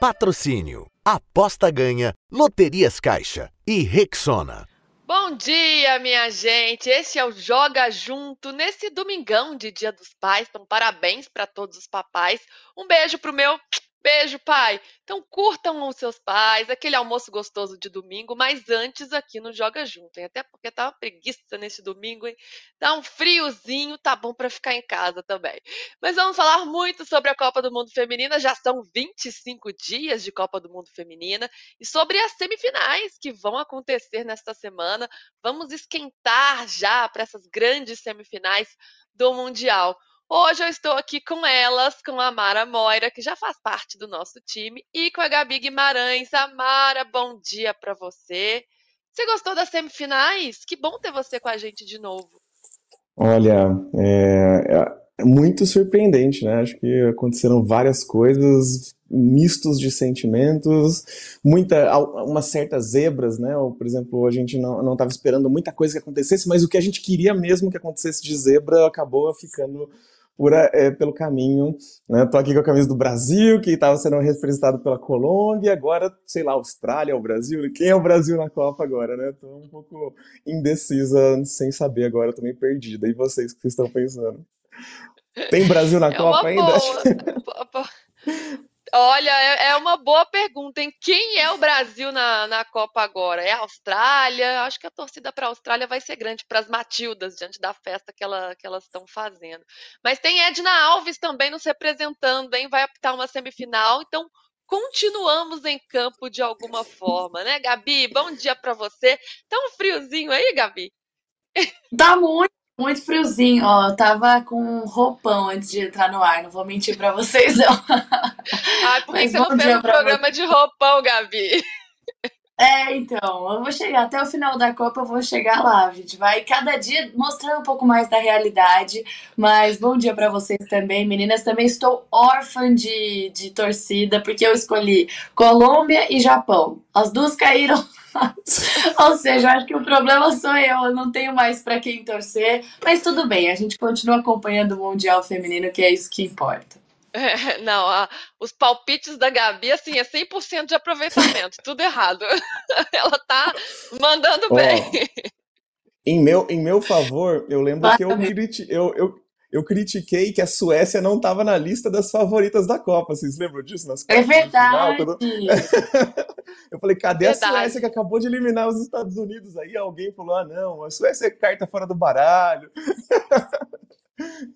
Patrocínio. Aposta ganha. Loterias Caixa. E Rexona. Bom dia, minha gente. Esse é o Joga Junto nesse domingão de Dia dos Pais. Então, parabéns para todos os papais. Um beijo pro meu Beijo, pai. Então curtam os seus pais, aquele almoço gostoso de domingo, mas antes aqui no Joga Junto, hein? Até porque tá uma preguiça nesse domingo, hein? Tá um friozinho, tá bom para ficar em casa também. Mas vamos falar muito sobre a Copa do Mundo Feminina, já são 25 dias de Copa do Mundo Feminina e sobre as semifinais que vão acontecer nesta semana. Vamos esquentar já para essas grandes semifinais do Mundial. Hoje eu estou aqui com elas, com a Mara Moira, que já faz parte do nosso time, e com a Gabi Guimarães. Amara, bom dia para você. Você gostou das semifinais? Que bom ter você com a gente de novo. Olha, é, é muito surpreendente, né? Acho que aconteceram várias coisas, mistos de sentimentos, muita, umas certas zebras, né? Ou, por exemplo, a gente não estava esperando muita coisa que acontecesse, mas o que a gente queria mesmo que acontecesse de zebra acabou ficando por, é, pelo caminho. Né? Tô aqui com a camisa do Brasil, que estava sendo representado pela Colômbia, agora, sei lá, Austrália ou Brasil. Quem é o Brasil na Copa agora, né? Tô um pouco indecisa, sem saber agora, tô meio perdida. E vocês, o que estão pensando? Tem Brasil na é Copa ainda? Olha, é, é uma boa pergunta, hein? Quem é o Brasil na, na Copa agora? É a Austrália? Acho que a torcida para a Austrália vai ser grande para as Matildas, diante da festa que, ela, que elas estão fazendo. Mas tem Edna Alves também nos representando, hein? Vai apitar uma semifinal, então continuamos em campo de alguma forma, né, Gabi? Bom dia para você. Tá um friozinho aí, Gabi? Tá muito. Muito friozinho, ó. Eu tava com roupão antes de entrar no ar, não vou mentir pra vocês, não. Ai, por que você não fez um programa você. de roupão, Gabi? É, então, eu vou chegar até o final da Copa, eu vou chegar lá. A gente vai cada dia mostrando um pouco mais da realidade. Mas bom dia para vocês também, meninas. Também estou órfã de, de torcida, porque eu escolhi Colômbia e Japão. As duas caíram Ou seja, acho que o problema sou eu, eu não tenho mais para quem torcer, mas tudo bem, a gente continua acompanhando o Mundial Feminino, que é isso que importa. É, não, a, os palpites da Gabi, assim, é 100% de aproveitamento, tudo errado. Ela tá mandando oh, bem. Em meu, em meu favor, eu lembro que eu, eu, eu, eu critiquei que a Suécia não estava na lista das favoritas da Copa. Vocês lembram disso? Nas é verdade. Final, quando... eu falei, cadê a Suécia que acabou de eliminar os Estados Unidos? Aí alguém falou, ah, não, a Suécia é carta fora do baralho.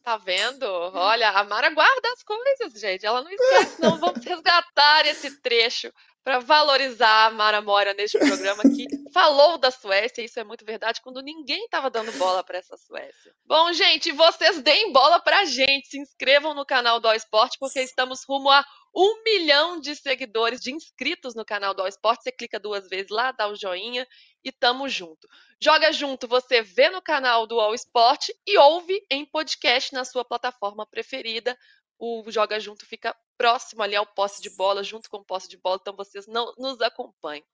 Tá vendo? Olha, a Mara guarda as coisas, gente. Ela não esquece, não. Vamos resgatar esse trecho para valorizar a Mara Mora neste programa que falou da Suécia, isso é muito verdade, quando ninguém estava dando bola para essa Suécia. Bom, gente, vocês deem bola para a gente, se inscrevam no canal do All Esporte, porque estamos rumo a um milhão de seguidores, de inscritos no canal do Esporte. Você clica duas vezes lá, dá o joinha e tamo junto. Joga junto, você vê no canal do All Esporte e ouve em podcast na sua plataforma preferida o Joga Junto fica próximo ali ao posse de bola, junto com o posse de bola, então vocês não nos acompanhem.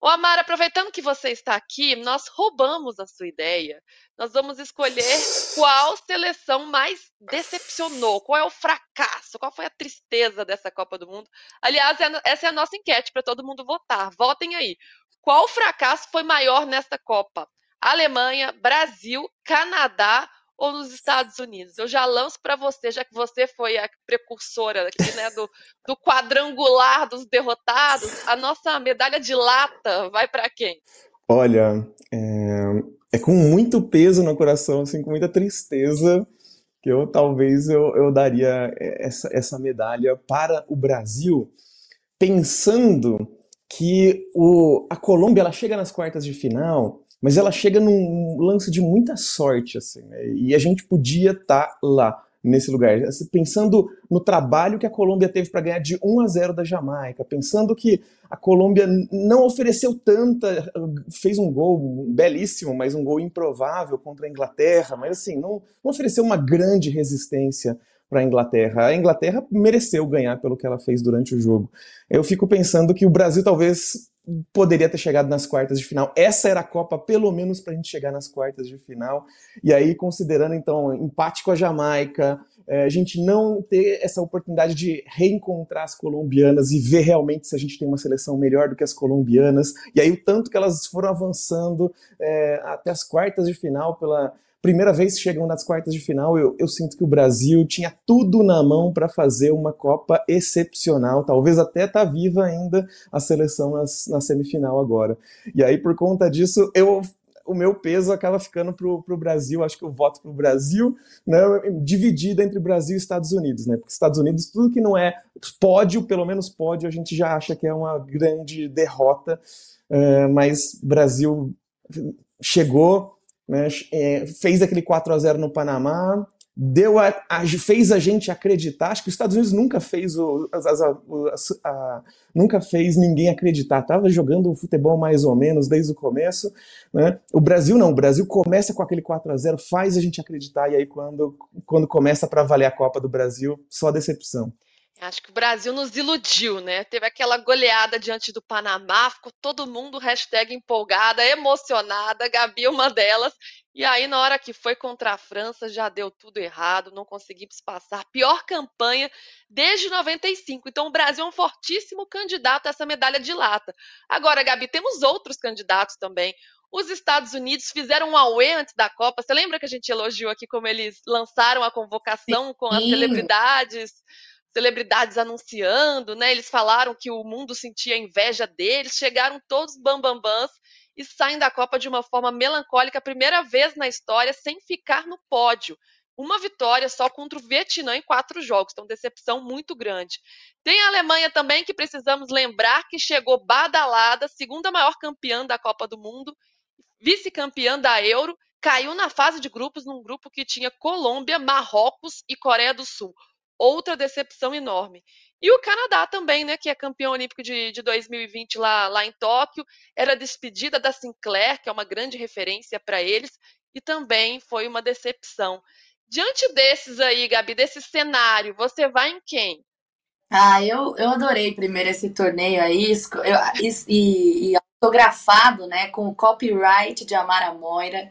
Ô Amara, aproveitando que você está aqui, nós roubamos a sua ideia. Nós vamos escolher qual seleção mais decepcionou, qual é o fracasso, qual foi a tristeza dessa Copa do Mundo. Aliás, é essa é a nossa enquete para todo mundo votar. Votem aí. Qual fracasso foi maior nesta Copa? Alemanha, Brasil, Canadá ou nos Estados Unidos? Eu já lanço para você, já que você foi a precursora aqui, né, do, do quadrangular dos derrotados, a nossa medalha de lata vai para quem? Olha, é, é, com muito peso no coração, assim, com muita tristeza, que eu talvez eu, eu daria essa, essa medalha para o Brasil, pensando que o, a Colômbia ela chega nas quartas de final mas ela chega num lance de muita sorte, assim, né? e a gente podia estar tá lá, nesse lugar. Assim, pensando no trabalho que a Colômbia teve para ganhar de 1 a 0 da Jamaica, pensando que a Colômbia não ofereceu tanta, fez um gol belíssimo, mas um gol improvável contra a Inglaterra, mas assim, não, não ofereceu uma grande resistência para a Inglaterra. A Inglaterra mereceu ganhar pelo que ela fez durante o jogo. Eu fico pensando que o Brasil talvez poderia ter chegado nas quartas de final. Essa era a Copa, pelo menos, para a gente chegar nas quartas de final. E aí, considerando, então, empate com a Jamaica, é, a gente não ter essa oportunidade de reencontrar as colombianas e ver realmente se a gente tem uma seleção melhor do que as colombianas. E aí, o tanto que elas foram avançando é, até as quartas de final pela primeira vez que chegam nas quartas de final, eu, eu sinto que o Brasil tinha tudo na mão para fazer uma Copa excepcional, talvez até tá viva ainda a seleção nas, na semifinal agora. E aí, por conta disso, eu o meu peso acaba ficando para o Brasil, acho que eu voto para o Brasil, né, dividida entre Brasil e Estados Unidos, né? Porque Estados Unidos, tudo que não é pódio, pelo menos pódio, a gente já acha que é uma grande derrota, é, mas Brasil chegou, né, é, fez aquele 4 a 0 no Panamá, deu a, a, fez a gente acreditar. Acho que os Estados Unidos nunca fez o, a, a, nunca fez ninguém acreditar. Tava jogando futebol mais ou menos desde o começo. Né? O Brasil não. O Brasil começa com aquele 4 a 0 faz a gente acreditar e aí quando, quando começa para valer a Copa do Brasil, só decepção. Acho que o Brasil nos iludiu, né? Teve aquela goleada diante do Panamá, ficou todo mundo hashtag empolgada, emocionada, Gabi é uma delas. E aí, na hora que foi contra a França, já deu tudo errado, não conseguimos passar. Pior campanha desde 95. Então, o Brasil é um fortíssimo candidato a essa medalha de lata. Agora, Gabi, temos outros candidatos também. Os Estados Unidos fizeram um away antes da Copa. Você lembra que a gente elogiou aqui como eles lançaram a convocação com as celebridades? Celebridades anunciando, né? Eles falaram que o mundo sentia inveja deles, chegaram todos bambambãs e saem da Copa de uma forma melancólica, primeira vez na história sem ficar no pódio. Uma vitória só contra o Vietnã em quatro jogos, então decepção muito grande. Tem a Alemanha também, que precisamos lembrar que chegou badalada, segunda maior campeã da Copa do Mundo, vice-campeã da Euro, caiu na fase de grupos num grupo que tinha Colômbia, Marrocos e Coreia do Sul outra decepção enorme. E o Canadá também, né, que é campeão olímpico de, de 2020 lá, lá em Tóquio, era despedida da Sinclair, que é uma grande referência para eles, e também foi uma decepção. Diante desses aí, Gabi, desse cenário, você vai em quem? Ah, eu, eu adorei primeiro esse torneio aí, eu, e, e fotografado, né, com o copyright de Amara Moira,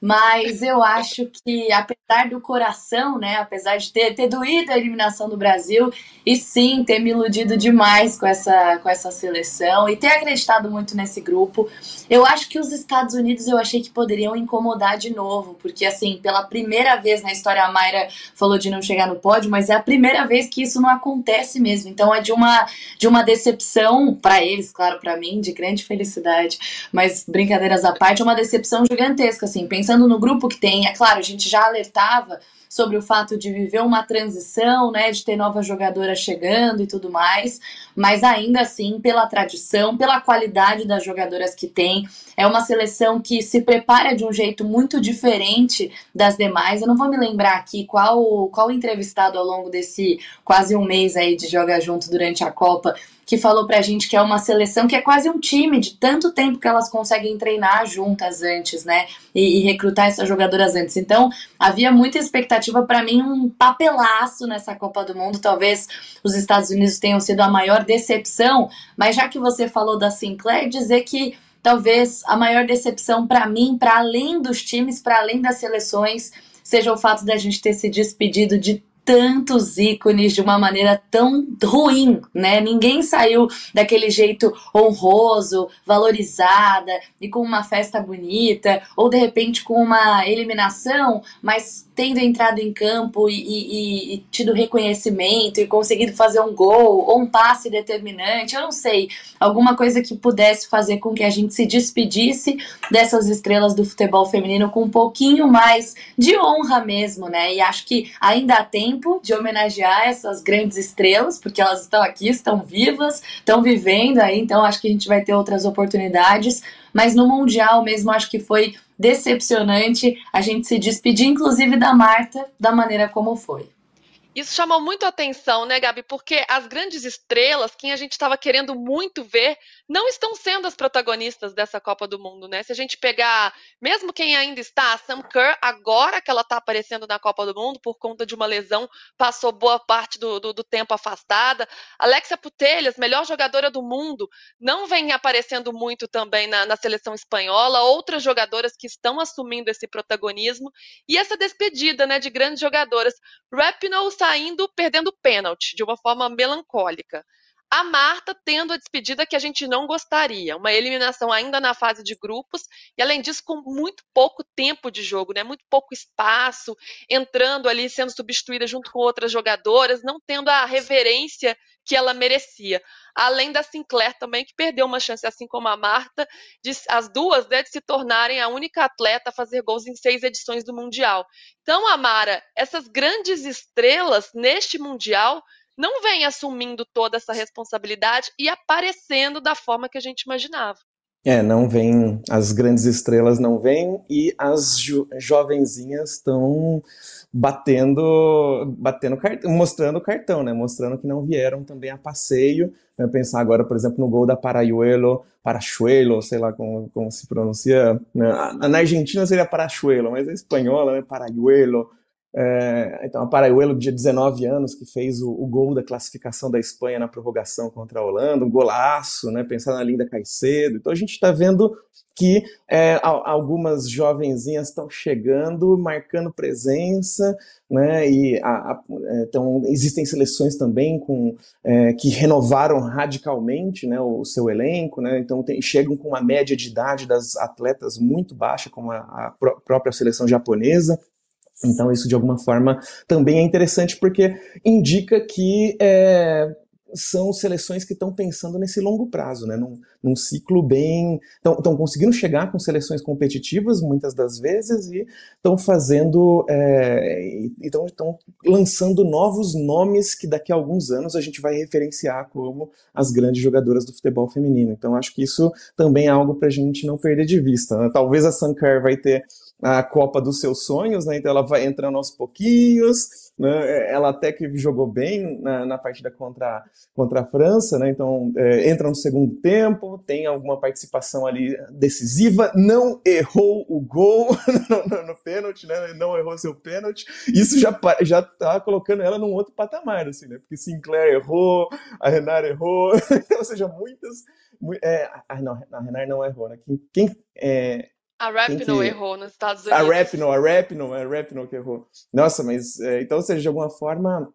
mas eu acho que apesar do coração, né, apesar de ter, ter doído a eliminação do Brasil e sim ter me iludido demais com essa, com essa seleção e ter acreditado muito nesse grupo, eu acho que os Estados Unidos eu achei que poderiam incomodar de novo, porque assim, pela primeira vez na história a Mayra falou de não chegar no pódio, mas é a primeira vez que isso não acontece mesmo, então é de uma, de uma decepção para eles, claro, para mim, de grande felicidade felicidade. Mas, brincadeiras à parte, é uma decepção gigantesca, assim. Pensando no grupo que tem, é claro, a gente já alertava sobre o fato de viver uma transição, né, de ter novas jogadoras chegando e tudo mais, mas ainda assim, pela tradição, pela qualidade das jogadoras que tem, é uma seleção que se prepara de um jeito muito diferente das demais. Eu não vou me lembrar aqui qual qual entrevistado ao longo desse quase um mês aí de jogar junto durante a Copa que falou pra gente que é uma seleção que é quase um time, de tanto tempo que elas conseguem treinar juntas antes, né? E, e recrutar essas jogadoras antes. Então, havia muita expectativa para mim, um papelaço nessa Copa do Mundo. Talvez os Estados Unidos tenham sido a maior decepção, mas já que você falou da Sinclair, dizer que talvez a maior decepção para mim, para além dos times, para além das seleções, seja o fato da gente ter se despedido de tantos ícones de uma maneira tão ruim, né? Ninguém saiu daquele jeito honroso, valorizada e com uma festa bonita, ou de repente com uma eliminação, mas tendo entrado em campo e, e, e, tido reconhecimento e conseguido fazer um gol ou um passe determinante, eu não sei, alguma coisa que pudesse fazer com que a gente se despedisse dessas estrelas do futebol feminino com um pouquinho mais de honra mesmo, né? E acho que ainda há tempo de homenagear essas grandes estrelas, porque elas estão aqui, estão vivas, estão vivendo aí, então acho que a gente vai ter outras oportunidades, mas no Mundial mesmo acho que foi decepcionante a gente se despedir, inclusive da Marta, da maneira como foi. Isso chamou muito atenção, né, Gabi? Porque as grandes estrelas, quem a gente estava querendo muito ver, não estão sendo as protagonistas dessa Copa do Mundo, né? Se a gente pegar, mesmo quem ainda está, a Sam Kerr, agora que ela está aparecendo na Copa do Mundo por conta de uma lesão, passou boa parte do, do, do tempo afastada. Alexia Putelhas, melhor jogadora do mundo, não vem aparecendo muito também na, na seleção espanhola. Outras jogadoras que estão assumindo esse protagonismo e essa despedida, né, de grandes jogadoras. Rapinoe saindo perdendo pênalti de uma forma melancólica. A Marta tendo a despedida que a gente não gostaria, uma eliminação ainda na fase de grupos, e além disso, com muito pouco tempo de jogo, né? muito pouco espaço, entrando ali, sendo substituída junto com outras jogadoras, não tendo a reverência que ela merecia. Além da Sinclair também, que perdeu uma chance, assim como a Marta, de, as duas, né, de se tornarem a única atleta a fazer gols em seis edições do Mundial. Então, Amara, essas grandes estrelas neste Mundial não vêm assumindo toda essa responsabilidade e aparecendo da forma que a gente imaginava. É, não vem, as grandes estrelas não vêm e as jo jovenzinhas estão batendo, batendo cartão, mostrando o cartão, né? Mostrando que não vieram também a passeio. Né? Pensar agora, por exemplo, no gol da Parayuelo, Parachuelo, sei lá como, como se pronuncia. Né? Na Argentina seria Parachuelo, mas é espanhola, né? Parayuelo. É, então, a Paraiuelo, de 19 anos, que fez o, o, gol da classificação da Espanha na prorrogação contra a Holanda, um golaço, né, pensar na Linda Caicedo. Então, a gente está vendo que é, algumas jovenzinhas estão chegando, marcando presença, né, e a, a, então, existem seleções também com, é, que renovaram radicalmente né, o, o seu elenco, né, então tem, chegam com uma média de idade das atletas muito baixa, como a, a própria seleção japonesa. Então, isso de alguma forma também é interessante porque indica que é, são seleções que estão pensando nesse longo prazo, né? num, num ciclo bem. Estão conseguindo chegar com seleções competitivas muitas das vezes e estão fazendo. Estão é, lançando novos nomes que daqui a alguns anos a gente vai referenciar como as grandes jogadoras do futebol feminino. Então acho que isso também é algo para a gente não perder de vista. Né? Talvez a Sankar vai ter a Copa dos seus sonhos, né? Então ela vai entrando aos pouquinhos, né? Ela até que jogou bem na, na partida contra, contra a França, né? Então é, entra no segundo tempo, tem alguma participação ali decisiva, não errou o gol no, no, no pênalti, né? Não errou seu pênalti. Isso já já tá colocando ela num outro patamar, assim, né? Porque Sinclair errou, a Renard errou, ou seja, muitas é, ah, não, a Renard não errou, né? Quem, quem é, a Rapinoe que... errou nos Estados Unidos. A Rapinoe, a Rapinoe, a Rapinoe que errou. Nossa, mas é, então, ou seja, de alguma forma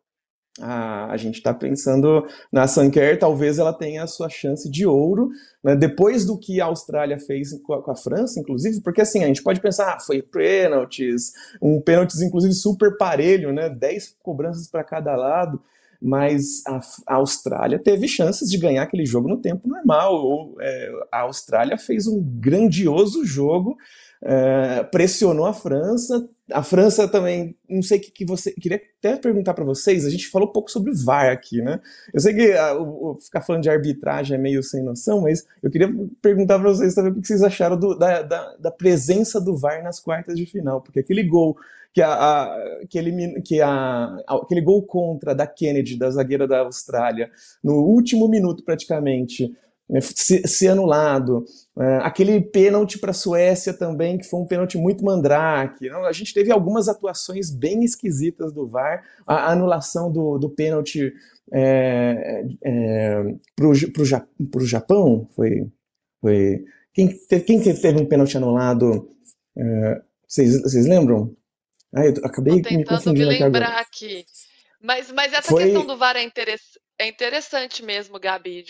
a, a gente está pensando na Sanker, talvez ela tenha a sua chance de ouro, né, depois do que a Austrália fez com a, com a, França, inclusive, porque assim, a gente pode pensar, ah, foi pênaltis, um pênaltis inclusive super parelho, né, 10 cobranças para cada lado, mas a, a, Austrália teve chances de ganhar aquele jogo no tempo normal. Ou, é, a Austrália fez um grandioso jogo, é, pressionou a França. A França também, não sei o que, que você. Queria até perguntar para vocês, a gente falou um pouco sobre VAR aqui, né? Eu sei que a, o, ficar falando de arbitragem é meio sem noção, mas eu queria perguntar para vocês também o que vocês acharam do, da, da, da presença do VAR nas quartas de final, porque aquele gol que, a, a, que, ele, que a, aquele gol contra da Kennedy, da zagueira da Austrália, no último minuto praticamente, ser, ser anulado. É, aquele pênalti para a Suécia também, que foi um pênalti muito mandrake. Não, a gente teve algumas atuações bem esquisitas do VAR. A, a anulação do, do pênalti é, é, para o Japão foi. foi quem, quem teve um pênalti anulado? É, vocês lembram? Ah, eu acabei Tô tentando me, me lembrar aqui, aqui. Mas, mas essa Foi... questão do VAR é, interess... é interessante mesmo, Gabi.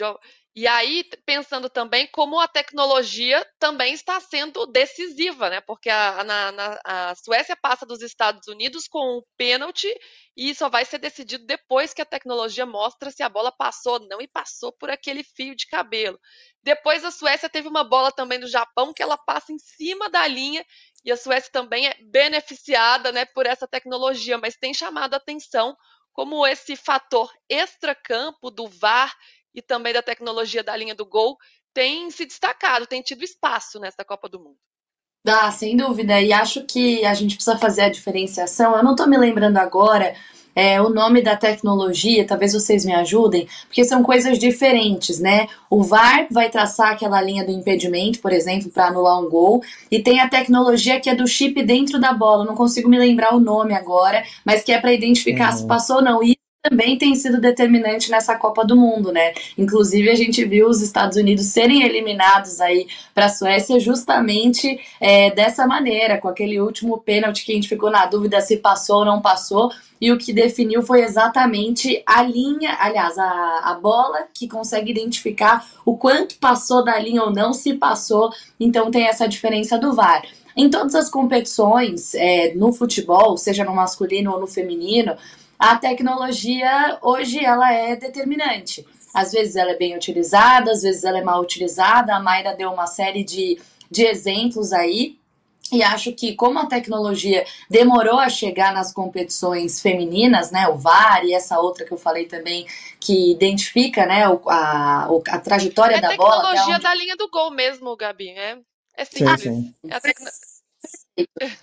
E aí, pensando também como a tecnologia também está sendo decisiva, né? Porque a, na, na, a Suécia passa dos Estados Unidos com um pênalti e só vai ser decidido depois que a tecnologia mostra se a bola passou ou não e passou por aquele fio de cabelo. Depois a Suécia teve uma bola também do Japão que ela passa em cima da linha e a Suécia também é beneficiada né, por essa tecnologia, mas tem chamado a atenção como esse fator extracampo do VAR e também da tecnologia da linha do gol tem se destacado, tem tido espaço nessa Copa do Mundo. Ah, sem dúvida. E acho que a gente precisa fazer a diferenciação. Eu não estou me lembrando agora é, o nome da tecnologia, talvez vocês me ajudem, porque são coisas diferentes, né? O VAR vai traçar aquela linha do impedimento, por exemplo, para anular um gol, e tem a tecnologia que é do chip dentro da bola, não consigo me lembrar o nome agora, mas que é para identificar uhum. se passou ou não. E também tem sido determinante nessa Copa do Mundo, né? Inclusive a gente viu os Estados Unidos serem eliminados aí para a Suécia justamente é, dessa maneira, com aquele último pênalti que a gente ficou na dúvida se passou ou não passou. E o que definiu foi exatamente a linha, aliás, a, a bola que consegue identificar o quanto passou da linha ou não, se passou. Então tem essa diferença do VAR. Em todas as competições, é, no futebol, seja no masculino ou no feminino, a tecnologia hoje ela é determinante. Às vezes ela é bem utilizada, às vezes ela é mal utilizada. A Mayra deu uma série de, de exemplos aí. E acho que como a tecnologia demorou a chegar nas competições femininas, né, o VAR e essa outra que eu falei também, que identifica, né, a, a, trajetória é da bola. É a tecnologia da linha do gol mesmo, Gabi, né? É simples. Sim, sim. É tecno...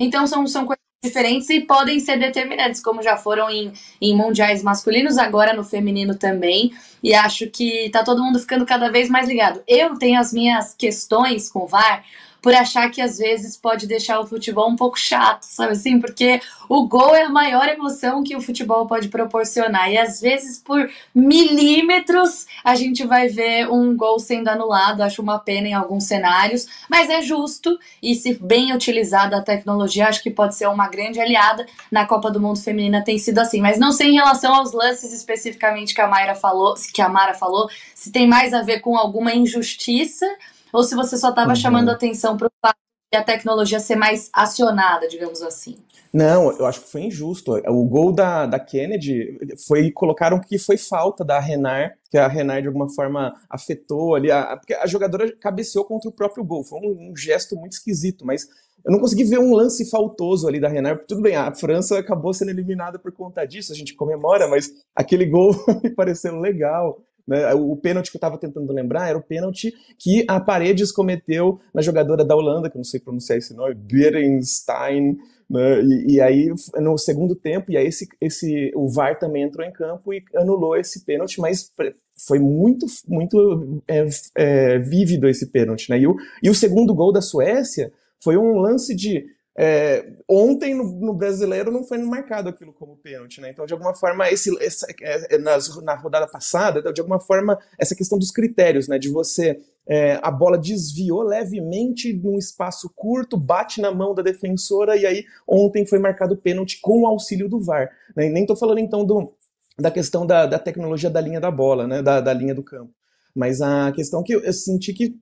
Então são, são coisas diferentes e podem ser determinantes, como já foram em, em mundiais masculinos, agora no feminino também. E acho que tá todo mundo ficando cada vez mais ligado. Eu tenho as minhas questões com o VAR, por achar que às vezes pode deixar o futebol um pouco chato, sabe assim? Porque o gol é a maior emoção que o futebol pode proporcionar. E às vezes, por milímetros, a gente vai ver um gol sendo anulado. Acho uma pena em alguns cenários, mas é justo. E se bem utilizada a tecnologia, acho que pode ser uma grande aliada. Na Copa do Mundo Feminina tem sido assim. Mas não sei em relação aos lances especificamente que a Mayra falou, que a Mara falou, se tem mais a ver com alguma injustiça ou se você só estava uhum. chamando atenção para o fato de a tecnologia ser mais acionada, digamos assim. Não, eu acho que foi injusto. O gol da, da Kennedy foi colocaram que foi falta da Renard, que a Renard de alguma forma afetou ali, a, porque a jogadora cabeceou contra o próprio gol. Foi um, um gesto muito esquisito, mas eu não consegui ver um lance faltoso ali da Renard. Tudo bem, a França acabou sendo eliminada por conta disso, a gente comemora, mas aquele gol me pareceu legal. Né? O pênalti que eu estava tentando lembrar era o pênalti que a Paredes cometeu na jogadora da Holanda, que eu não sei pronunciar esse nome, Berenstein, né? E, e, aí no segundo tempo, e aí esse, esse, o VAR também entrou em campo e anulou esse pênalti, mas foi muito, muito é, é, vívido esse pênalti. Né? E, o, e o segundo gol da Suécia foi um lance de é, ontem no, no, brasileiro não foi marcado aquilo como pênalti, né? Então, de alguma forma, esse, essa, é, é nas, na rodada passada, de alguma forma, essa questão dos critérios, né? De você. É, a bola desviou levemente num espaço curto, bate na mão da defensora, e aí ontem foi marcado pênalti com o auxílio do VAR. Né? nem estou falando então do, da questão da, da, tecnologia da linha da bola, né? da, da linha do campo. Mas a questão que eu senti que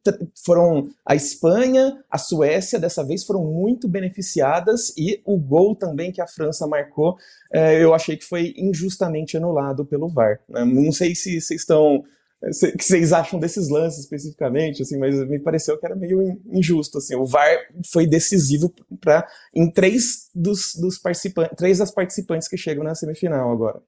foram a Espanha, a Suécia, dessa vez foram muito beneficiadas e o gol também que a França marcou, é, eu achei que foi injustamente anulado pelo VAR. Né? Não sei se vocês estão o que vocês acham desses lances especificamente, assim, mas me pareceu que era meio injusto, assim, o VAR foi decisivo para em três dos, dos participantes, três das participantes que chegam na semifinal agora.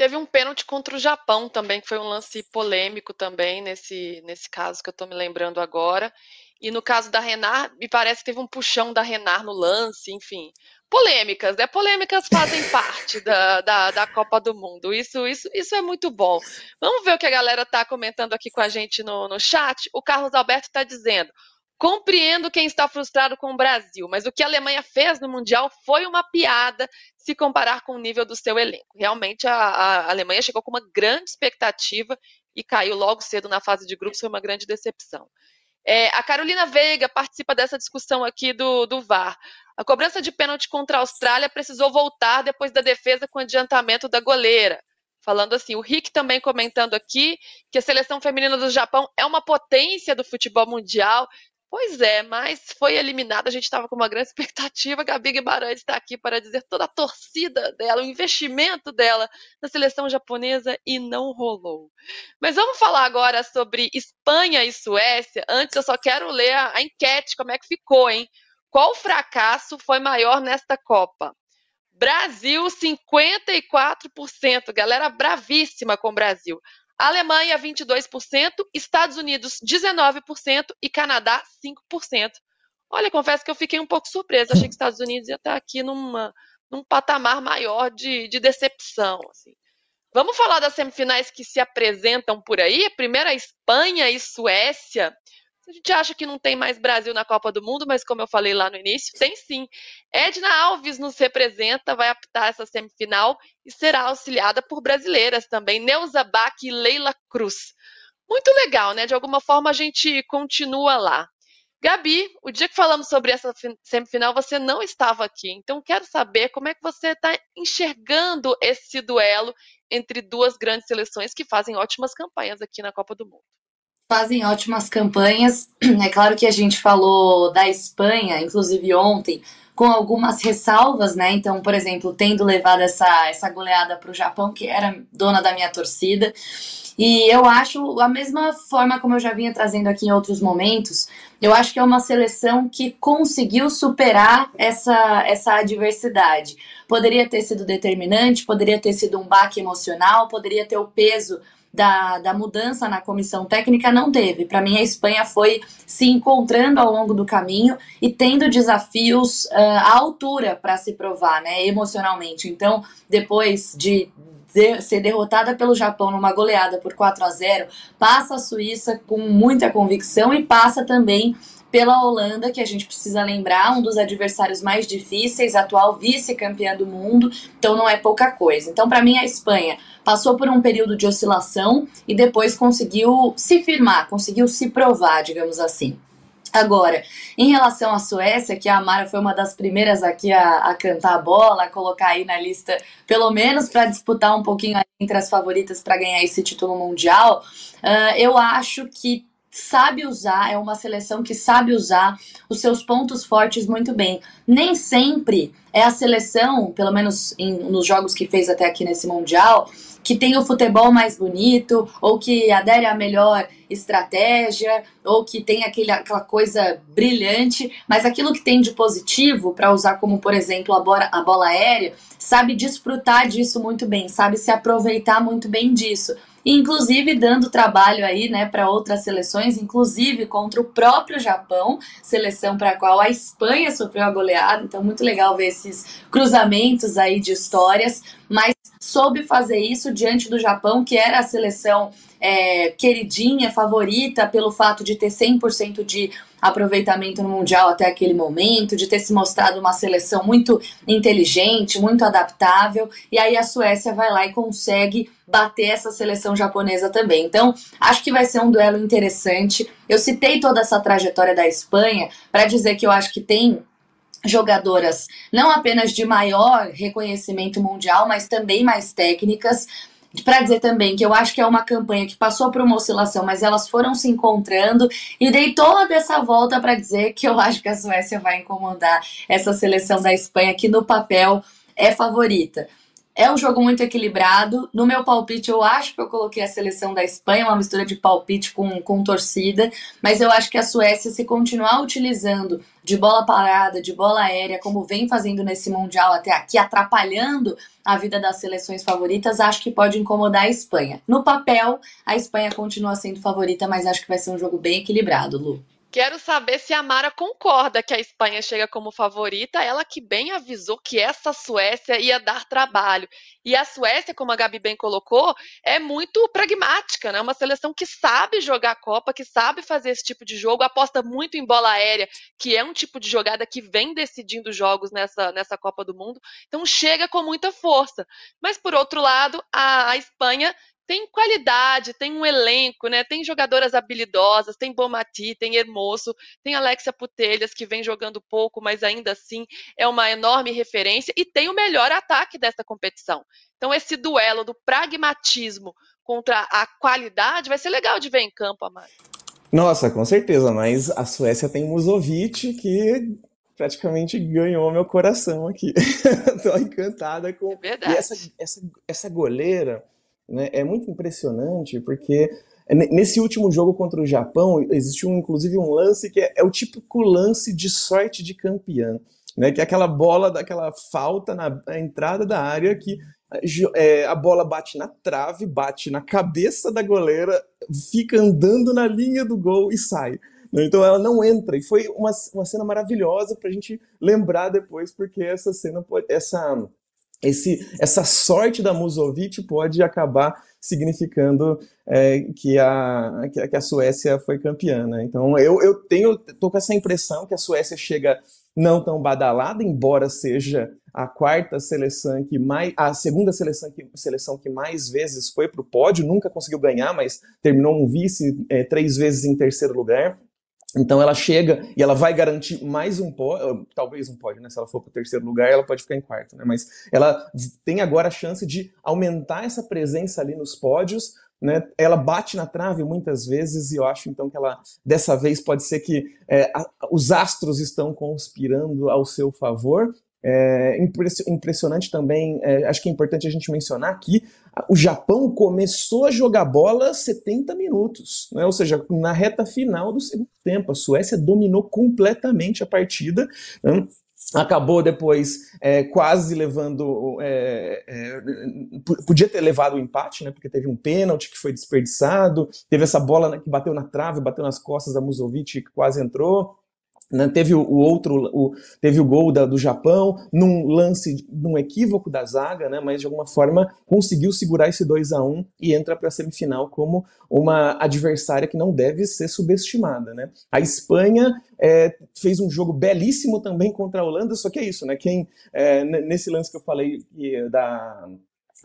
Teve um pênalti contra o Japão também, que foi um lance polêmico também nesse, nesse caso que eu estou me lembrando agora. E no caso da Renard, me parece que teve um puxão da Renard no lance, enfim. Polêmicas, né? Polêmicas fazem parte da, da, da, Copa do Mundo. Isso, isso, isso é muito bom. Vamos ver o que a galera está comentando aqui com a gente no, no chat. O Carlos Alberto está dizendo: Compreendo quem está frustrado com o Brasil, mas o que a Alemanha fez no Mundial foi uma piada se comparar com o nível do seu elenco. Realmente, a, a Alemanha chegou com uma grande expectativa e caiu logo cedo na fase de grupos, foi uma grande decepção. É, a Carolina Veiga participa dessa discussão aqui do, do VAR. A cobrança de pênalti contra a Austrália precisou voltar depois da defesa com adiantamento da goleira. Falando assim, o Rick também comentando aqui que a seleção feminina do Japão é uma potência do futebol mundial Pois é, mas foi eliminada. A gente estava com uma grande expectativa. Gabi Guimarães está aqui para dizer toda a torcida dela, o investimento dela na seleção japonesa e não rolou. Mas vamos falar agora sobre Espanha e Suécia. Antes, eu só quero ler a, enquete, como é que ficou, hein? Qual fracasso foi maior nesta Copa? Brasil, 54%. Galera bravíssima com o Brasil. Alemanha 22%, Estados Unidos 19% e Canadá 5%. Olha, confesso que eu fiquei um pouco surpresa. Achei que Estados Unidos ia estar aqui numa num patamar maior de, de decepção. Assim. Vamos falar das semifinais que se apresentam por aí? Primeiro a Espanha e Suécia. A gente acha que não tem mais Brasil na Copa do Mundo, mas como eu falei lá no início, tem sim. Edna Alves nos representa, vai apitar essa semifinal e será auxiliada por brasileiras também, Neuza Bach e Leila Cruz. Muito legal, né? De alguma forma a gente continua lá. Gabi, o dia que falamos sobre essa semifinal, você não estava aqui. Então, quero saber como é que você está enxergando esse duelo entre duas grandes seleções que fazem ótimas campanhas aqui na Copa do Mundo fazem ótimas campanhas. É claro que a gente falou da Espanha, inclusive ontem, com algumas ressalvas, né? Então, por exemplo, tendo levado essa, essa goleada para o Japão, que era dona da minha torcida. E eu acho, a mesma forma como eu já vinha trazendo aqui em outros momentos, eu acho que é uma seleção que conseguiu superar essa, essa adversidade. Poderia ter sido determinante, poderia ter sido um baque emocional, poderia ter o peso da, da mudança na comissão técnica não teve. Para mim, a Espanha foi se encontrando ao longo do caminho e tendo desafios uh, à altura para se provar, né, emocionalmente. Então, depois de, de ser derrotada pelo Japão numa goleada por 4 a 0, passa a Suíça com muita convicção e passa também pela Holanda, que a gente precisa lembrar, um dos adversários mais difíceis, atual vice-campeã do mundo, então não é pouca coisa. Então, para mim, a Espanha passou por um período de oscilação e depois conseguiu se firmar, conseguiu se provar, digamos assim. Agora, em relação à Suécia, que a Amara foi uma das primeiras aqui a, a cantar a bola, a colocar aí na lista, pelo menos para disputar um pouquinho entre as favoritas para ganhar esse título mundial, uh, eu acho que sabe usar, é uma seleção que sabe usar os seus pontos fortes muito bem. Nem sempre é a seleção, pelo menos em, nos jogos que fez até aqui nesse Mundial, que tem o futebol mais bonito, ou que adere à melhor estratégia, ou que tem aquele, aquela coisa brilhante, mas aquilo que tem de positivo, para usar como, por exemplo, a bola, a bola aérea, sabe desfrutar disso muito bem, sabe se aproveitar muito bem disso inclusive dando trabalho aí, né, para outras seleções, inclusive contra o próprio Japão, seleção para a qual a Espanha sofreu a goleada. Então, muito legal ver esses cruzamentos aí de histórias, mas soube fazer isso diante do Japão, que era a seleção é, queridinha, favorita, pelo fato de ter 100% de aproveitamento no Mundial até aquele momento, de ter se mostrado uma seleção muito inteligente, muito adaptável, e aí a Suécia vai lá e consegue bater essa seleção japonesa também. Então, acho que vai ser um duelo interessante. Eu citei toda essa trajetória da Espanha para dizer que eu acho que tem jogadoras não apenas de maior reconhecimento mundial, mas também mais técnicas. Para dizer também que eu acho que é uma campanha que passou por uma oscilação, mas elas foram se encontrando e dei toda essa volta para dizer que eu acho que a Suécia vai incomodar essa seleção da Espanha que no papel é favorita. É um jogo muito equilibrado. No meu palpite, eu acho que eu coloquei a seleção da Espanha, uma mistura de palpite com, com torcida, mas eu acho que a Suécia, se continuar utilizando de bola parada, de bola aérea, como vem fazendo nesse Mundial até aqui, atrapalhando a vida das seleções favoritas, acho que pode incomodar a Espanha. No papel, a Espanha continua sendo favorita, mas acho que vai ser um jogo bem equilibrado, Lu. Quero saber se a Mara concorda que a Espanha chega como favorita, ela que bem avisou que essa Suécia ia dar trabalho. E a Suécia, como a Gabi bem colocou, é muito pragmática, né? Uma seleção que sabe jogar Copa, que sabe fazer esse tipo de jogo, aposta muito em bola aérea, que é um tipo de jogada que vem decidindo jogos nessa, nessa Copa do Mundo. Então chega com muita força. Mas por outro lado, a, a Espanha tem qualidade, tem um elenco, né? Tem jogadoras habilidosas, tem Bomati, tem Hermoso, tem Alexia Putelhas, que vem jogando pouco, mas ainda assim é uma enorme referência, e tem o melhor ataque dessa competição. Então, esse duelo do pragmatismo contra a qualidade vai ser legal de ver em campo, Amado. Nossa, com certeza, mas a Suécia tem Musovic, que praticamente ganhou meu coração aqui. Tô encantada com. É verdade. E essa, essa, essa goleira né, é muito impressionante porque nesse último jogo contra o Japão existiu inclusive um lance que é, é o típico lance de sorte de campeão, né, que é aquela bola daquela falta na entrada da área que é, a bola bate na trave, bate na cabeça da goleira, fica andando na linha do gol e sai. Né? Então ela não entra. E foi uma, uma cena maravilhosa para a gente lembrar depois, porque essa cena, essa, esse, essa sorte da Musovic pode acabar significando é, que, a, que a Suécia foi campeã. Né? Então eu, eu tenho, tô com essa impressão que a Suécia chega não tão badalada, embora seja a quarta seleção que mais, a segunda seleção que, seleção que mais vezes foi para o pódio, nunca conseguiu ganhar, mas terminou um vice é, três vezes em terceiro lugar. Então ela chega e ela vai garantir mais um pódio, talvez um pódio, né? Se ela for para o terceiro lugar, ela pode ficar em quarto, né? Mas ela tem agora a chance de aumentar essa presença ali nos pódios, né? Ela bate na trave muitas vezes e eu acho então que ela dessa vez pode ser que é, a, os astros estão conspirando ao seu favor é impressionante também, é, acho que é importante a gente mencionar aqui, o Japão começou a jogar bola 70 minutos, né? ou seja, na reta final do segundo tempo. A Suécia dominou completamente a partida. Né? acabou depois é, quase levando. É, é, podia ter levado o empate, né? Porque teve um pênalti que foi desperdiçado, teve essa bola né, que bateu na trave, bateu nas costas da Musovic que quase entrou. Né? Teve o, outro, o, teve o gol da, do Japão, num lance, num equívoco da zaga, né? mas de alguma forma conseguiu segurar esse 2 a 1 e entra para a semifinal como uma adversária que não deve ser subestimada. Né? A Espanha é, fez um jogo belíssimo também contra a Holanda, só que é isso, né? Quem, é, nesse lance que eu falei da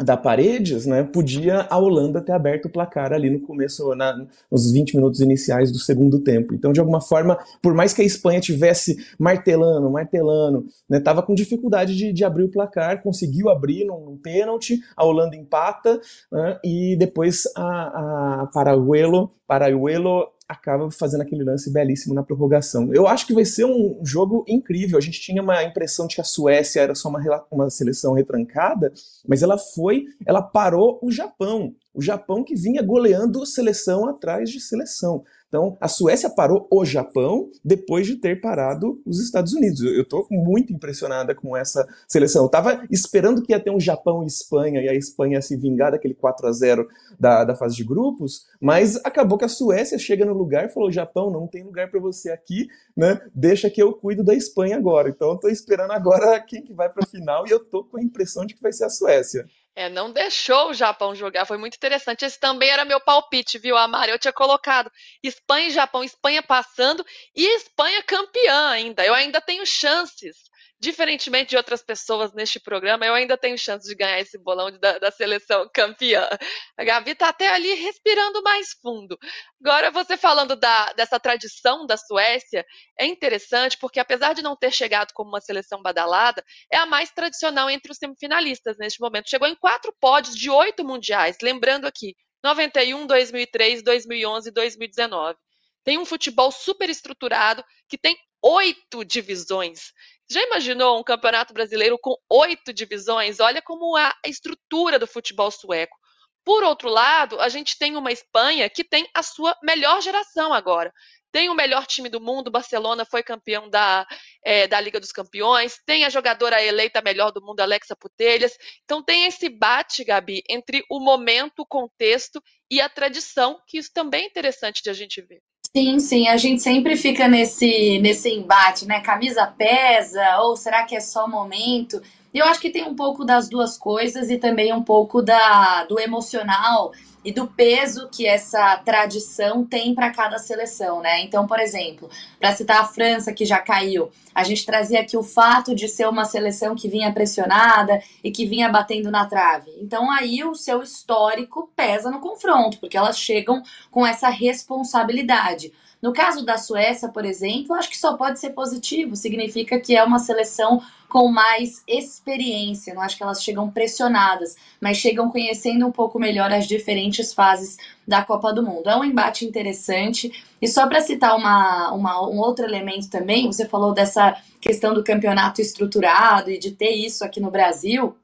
da Paredes, né, podia a Holanda ter aberto o placar ali no começo, na, nos 20 minutos iniciais do segundo tempo. Então, de alguma forma, por mais que a Espanha tivesse martelando, martelando, né, tava com dificuldade de, de abrir o placar, conseguiu abrir num, num pênalti, a Holanda empata, né, e depois a, a Paraguelo, Paraguelo acaba fazendo aquele lance belíssimo na prorrogação. Eu acho que vai ser um jogo incrível. A gente tinha uma impressão de que a Suécia era só uma, uma seleção retrancada, mas ela foi, ela parou o Japão. O Japão que vinha goleando seleção atrás de seleção. Então, a Suécia parou o Japão depois de ter parado os Estados Unidos. Eu estou muito impressionada com essa seleção. Eu estava esperando que ia ter um Japão e Espanha e a Espanha se vingar daquele 4 a 0 da, da fase de grupos, mas acabou que a Suécia chega no lugar e falou: Japão, não tem lugar para você aqui, né? Deixa que eu cuido da Espanha agora. Então, estou esperando agora quem que vai para a final e eu estou com a impressão de que vai ser a Suécia. É, não deixou o Japão jogar, foi muito interessante. Esse também era meu palpite, viu, Amara? Eu tinha colocado Espanha e Japão, Espanha passando e Espanha campeã ainda. Eu ainda tenho chances diferentemente de outras pessoas neste programa, eu ainda tenho chance de ganhar esse bolão da, da seleção campeã. A Gabi está até ali respirando mais fundo. Agora, você falando da, dessa tradição da Suécia, é interessante porque, apesar de não ter chegado como uma seleção badalada, é a mais tradicional entre os semifinalistas neste momento. Chegou em quatro pódios de oito mundiais. Lembrando aqui, 91, 2003, 2011 e 2019. Tem um futebol super estruturado que tem oito divisões. Já imaginou um campeonato brasileiro com oito divisões? Olha como a estrutura do futebol sueco. Por outro lado, a gente tem uma Espanha que tem a sua melhor geração agora. Tem o melhor time do mundo, Barcelona foi campeão da, é, da Liga dos Campeões, tem a jogadora eleita melhor do mundo, Alexa Putelhas. Então tem esse bate, Gabi, entre o momento, o contexto e a tradição, que isso também é interessante de a gente ver. Sim, sim, a gente sempre fica nesse, nesse embate, né? Camisa pesa, ou será que é só momento? Eu acho que tem um pouco das duas coisas e também um pouco da, do emocional e do peso que essa tradição tem para cada seleção, né? Então, por exemplo, para citar a França que já caiu, a gente trazia aqui o fato de ser uma seleção que vinha pressionada e que vinha batendo na trave. Então, aí o seu histórico pesa no confronto, porque elas chegam com essa responsabilidade. No caso da Suécia, por exemplo, acho que só pode ser positivo, significa que é uma seleção com mais experiência. Não acho que elas chegam pressionadas, mas chegam conhecendo um pouco melhor as diferentes fases da Copa do Mundo. É um embate interessante. E só para citar uma, uma, um outro elemento também, você falou dessa questão do campeonato estruturado e de ter isso aqui no Brasil.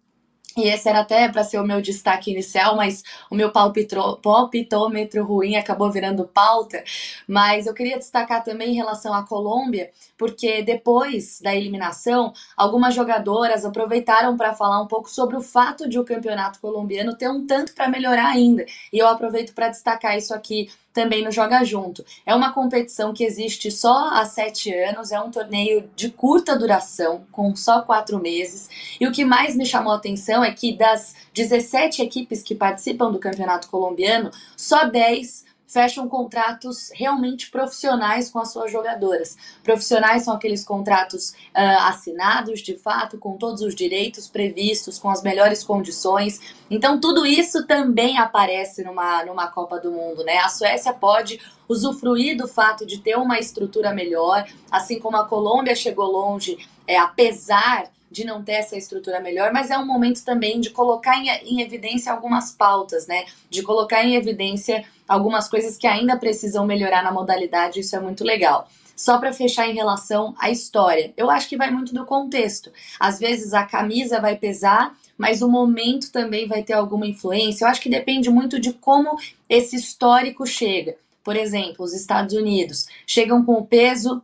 E esse era até para ser o meu destaque inicial, mas o meu palpitômetro ruim acabou virando pauta. Mas eu queria destacar também em relação à Colômbia, porque depois da eliminação, algumas jogadoras aproveitaram para falar um pouco sobre o fato de o campeonato colombiano ter um tanto para melhorar ainda. E eu aproveito para destacar isso aqui também no Joga Junto. É uma competição que existe só há sete anos, é um torneio de curta duração, com só quatro meses. E o que mais me chamou a atenção é que das 17 equipes que participam do campeonato colombiano, só 10 fecham contratos realmente profissionais com as suas jogadoras. Profissionais são aqueles contratos uh, assinados, de fato, com todos os direitos previstos, com as melhores condições. Então, tudo isso também aparece numa, numa Copa do Mundo, né? A Suécia pode usufruir do fato de ter uma estrutura melhor, assim como a Colômbia chegou longe, é, apesar de não ter essa estrutura melhor, mas é um momento também de colocar em, em evidência algumas pautas, né? De colocar em evidência algumas coisas que ainda precisam melhorar na modalidade, isso é muito legal. Só para fechar em relação à história, eu acho que vai muito do contexto. Às vezes a camisa vai pesar, mas o momento também vai ter alguma influência. Eu acho que depende muito de como esse histórico chega. Por exemplo, os Estados Unidos chegam com o peso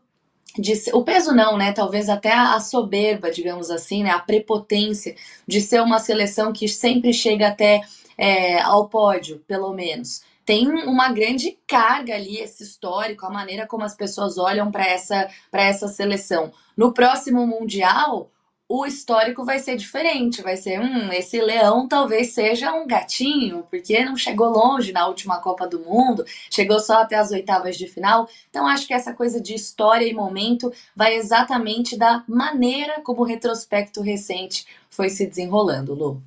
de o peso não, né? Talvez até a soberba, digamos assim, né? A prepotência de ser uma seleção que sempre chega até é, ao pódio, pelo menos. Tem uma grande carga ali, esse histórico, a maneira como as pessoas olham para essa, essa seleção. No próximo Mundial, o histórico vai ser diferente, vai ser, hum, esse leão talvez seja um gatinho, porque não chegou longe na última Copa do Mundo, chegou só até as oitavas de final. Então acho que essa coisa de história e momento vai exatamente da maneira como o retrospecto recente foi se desenrolando, Lu.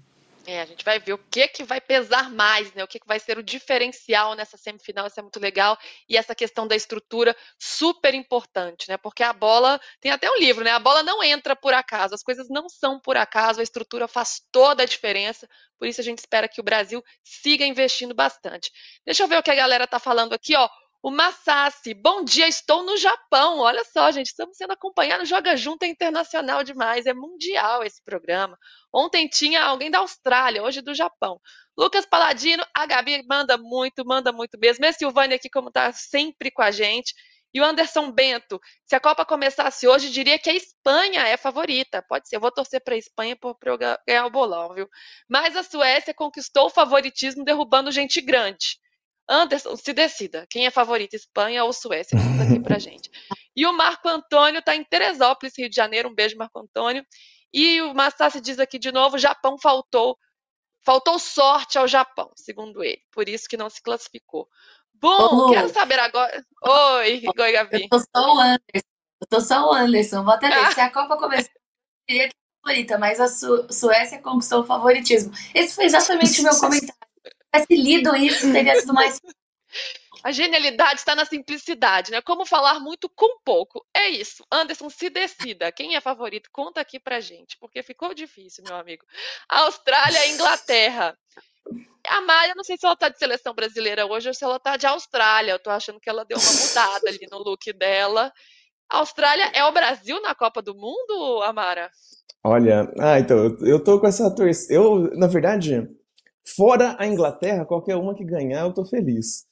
É, a gente vai ver o que que vai pesar mais, né? O que, que vai ser o diferencial nessa semifinal, isso é muito legal. E essa questão da estrutura, super importante, né? Porque a bola, tem até um livro, né? A bola não entra por acaso, as coisas não são por acaso, a estrutura faz toda a diferença. Por isso a gente espera que o Brasil siga investindo bastante. Deixa eu ver o que a galera tá falando aqui, ó. O Massassi, bom dia, estou no Japão. Olha só, gente, estamos sendo acompanhados. Joga Junto é internacional demais, é mundial esse programa. Ontem tinha alguém da Austrália, hoje do Japão. Lucas Paladino, a Gabi manda muito, manda muito mesmo. E a Silvânia aqui, como está sempre com a gente. E o Anderson Bento, se a Copa começasse hoje, diria que a Espanha é favorita. Pode ser, eu vou torcer para a Espanha para ganhar o bolão, viu? Mas a Suécia conquistou o favoritismo derrubando gente grande. Anderson, se decida. Quem é favorito, Espanha ou Suécia? Conta aqui pra gente. E o Marco Antônio está em Teresópolis, Rio de Janeiro. Um beijo, Marco Antônio. E o Massassi diz aqui de novo: Japão faltou. Faltou sorte ao Japão, segundo ele. Por isso que não se classificou. Bom, quero saber agora. Oi, Oi, Gabi. Eu tô só o Anderson. Eu tô só o Anderson. Vou até ver. Ah. Se a Copa começar, eu diria que favorita, mas a Su Suécia conquistou o favoritismo. Esse foi exatamente o meu comentário tivesse lido isso, teria sido mais. A genialidade está na simplicidade, né? Como falar muito com pouco. É isso. Anderson, se decida. Quem é favorito? Conta aqui pra gente, porque ficou difícil, meu amigo. Austrália e Inglaterra. A Maia, não sei se ela tá de seleção brasileira hoje ou se ela tá de Austrália. Eu tô achando que ela deu uma mudada ali no look dela. A Austrália é o Brasil na Copa do Mundo, Amara? Olha, ah, então, eu tô com essa torcida. Eu, na verdade, Fora a Inglaterra, qualquer uma que ganhar, eu tô feliz.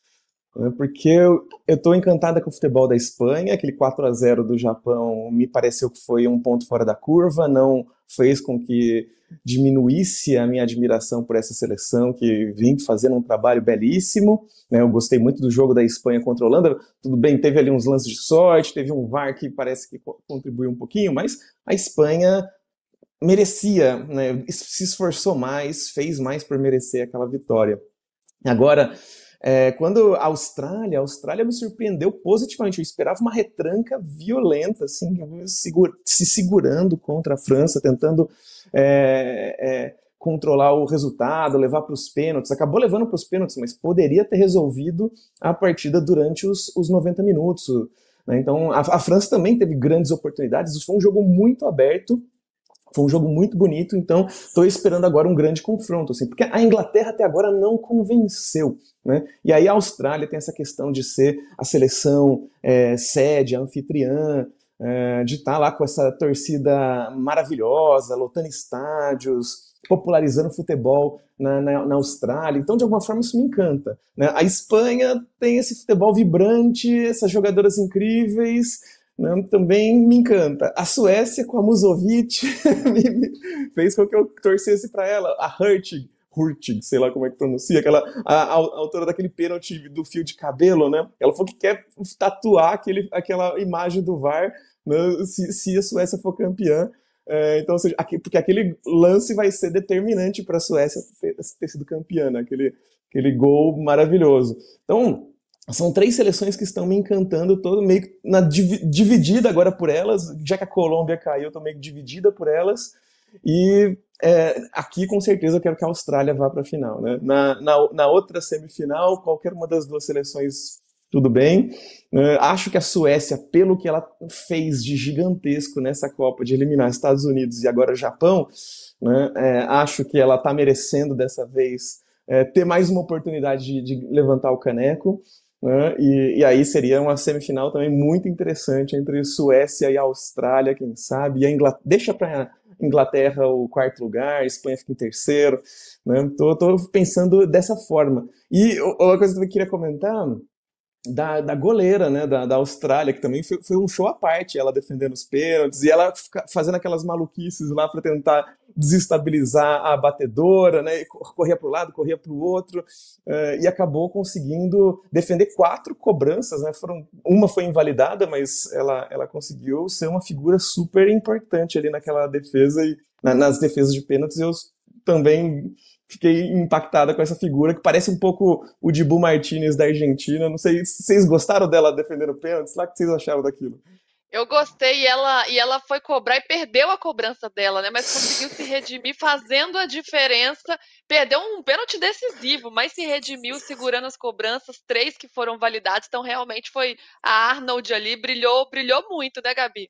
Né? Porque eu, eu tô encantada com o futebol da Espanha, aquele 4 a 0 do Japão me pareceu que foi um ponto fora da curva, não fez com que diminuísse a minha admiração por essa seleção que vem fazendo um trabalho belíssimo. Né? Eu gostei muito do jogo da Espanha contra a Holanda. Tudo bem, teve ali uns lances de sorte, teve um VAR que parece que contribuiu um pouquinho, mas a Espanha merecia, né, se esforçou mais, fez mais por merecer aquela vitória. Agora, é, quando a Austrália, a Austrália me surpreendeu positivamente. Eu esperava uma retranca violenta, assim, se segurando contra a França, tentando é, é, controlar o resultado, levar para os pênaltis. Acabou levando para os pênaltis, mas poderia ter resolvido a partida durante os, os 90 minutos. Né? Então, a, a França também teve grandes oportunidades. Foi um jogo muito aberto foi um jogo muito bonito, então estou esperando agora um grande confronto, assim, porque a Inglaterra até agora não convenceu, né? E aí a Austrália tem essa questão de ser a seleção é, sede, anfitriã, é, de estar tá lá com essa torcida maravilhosa, lotando estádios, popularizando futebol na, na, na, Austrália. Então, de alguma forma, isso me encanta. Né? A Espanha tem esse futebol vibrante, essas jogadoras incríveis, né? também me encanta. A Suécia, com a Musovic, fez com que eu torcesse para ela. A Hurtig, Hurtig, sei lá como é que pronuncia, aquela, a, a, autora daquele pênalti do fio de cabelo, né? Ela falou que quer tatuar aquele, aquela imagem do VAR né, se, se a Suécia for campeã. É, então, seja, aqui, porque aquele lance vai ser determinante para a Suécia ter, ter sido campeã, né? aquele, aquele gol maravilhoso. Então, são três seleções que estão me encantando, todo meio na, dividida agora por elas, já que a Colômbia caiu, estou meio dividida por elas. E é, aqui, com certeza, eu quero que a Austrália vá para a final. Né? Na, na, na, outra semifinal, qualquer uma das duas seleções, tudo bem. É, acho que a Suécia, pelo que ela fez de gigantesco nessa Copa, de eliminar Estados Unidos e agora Japão, né, é, acho que ela está merecendo dessa vez é, ter mais uma oportunidade de, de levantar o caneco. Né, e, e, aí seria uma semifinal também muito interessante entre Suécia e Austrália, quem sabe. E a Inglaterra, deixa para Inglaterra o quarto lugar, Espanha fica em terceiro. Né? Tô, tô pensando dessa forma. E uma coisa que eu queria comentar da, da goleira, né, da, da Austrália, que também foi, foi, um show à parte, ela defendendo os pênaltis e ela fazendo aquelas maluquices lá para tentar desestabilizar a batedora, né, corria para o lado, corria para o outro, uh, e acabou conseguindo defender quatro cobranças, né, foram, uma foi invalidada, mas ela, ela conseguiu ser uma figura super importante ali naquela defesa e na, nas defesas de pênaltis, eu também fiquei impactada com essa figura que parece um pouco o Dibu Martinez da Argentina. Não sei se vocês gostaram dela defendendo pênaltis, lá que vocês acharam daquilo. Eu gostei e ela, e ela foi cobrar e perdeu a cobrança dela, né? Mas conseguiu se redimir fazendo a diferença. Perdeu um pênalti decisivo, mas se redimiu segurando as cobranças, três que foram validadas. Então realmente foi a Arnold ali, brilhou, brilhou muito, né, Gabi?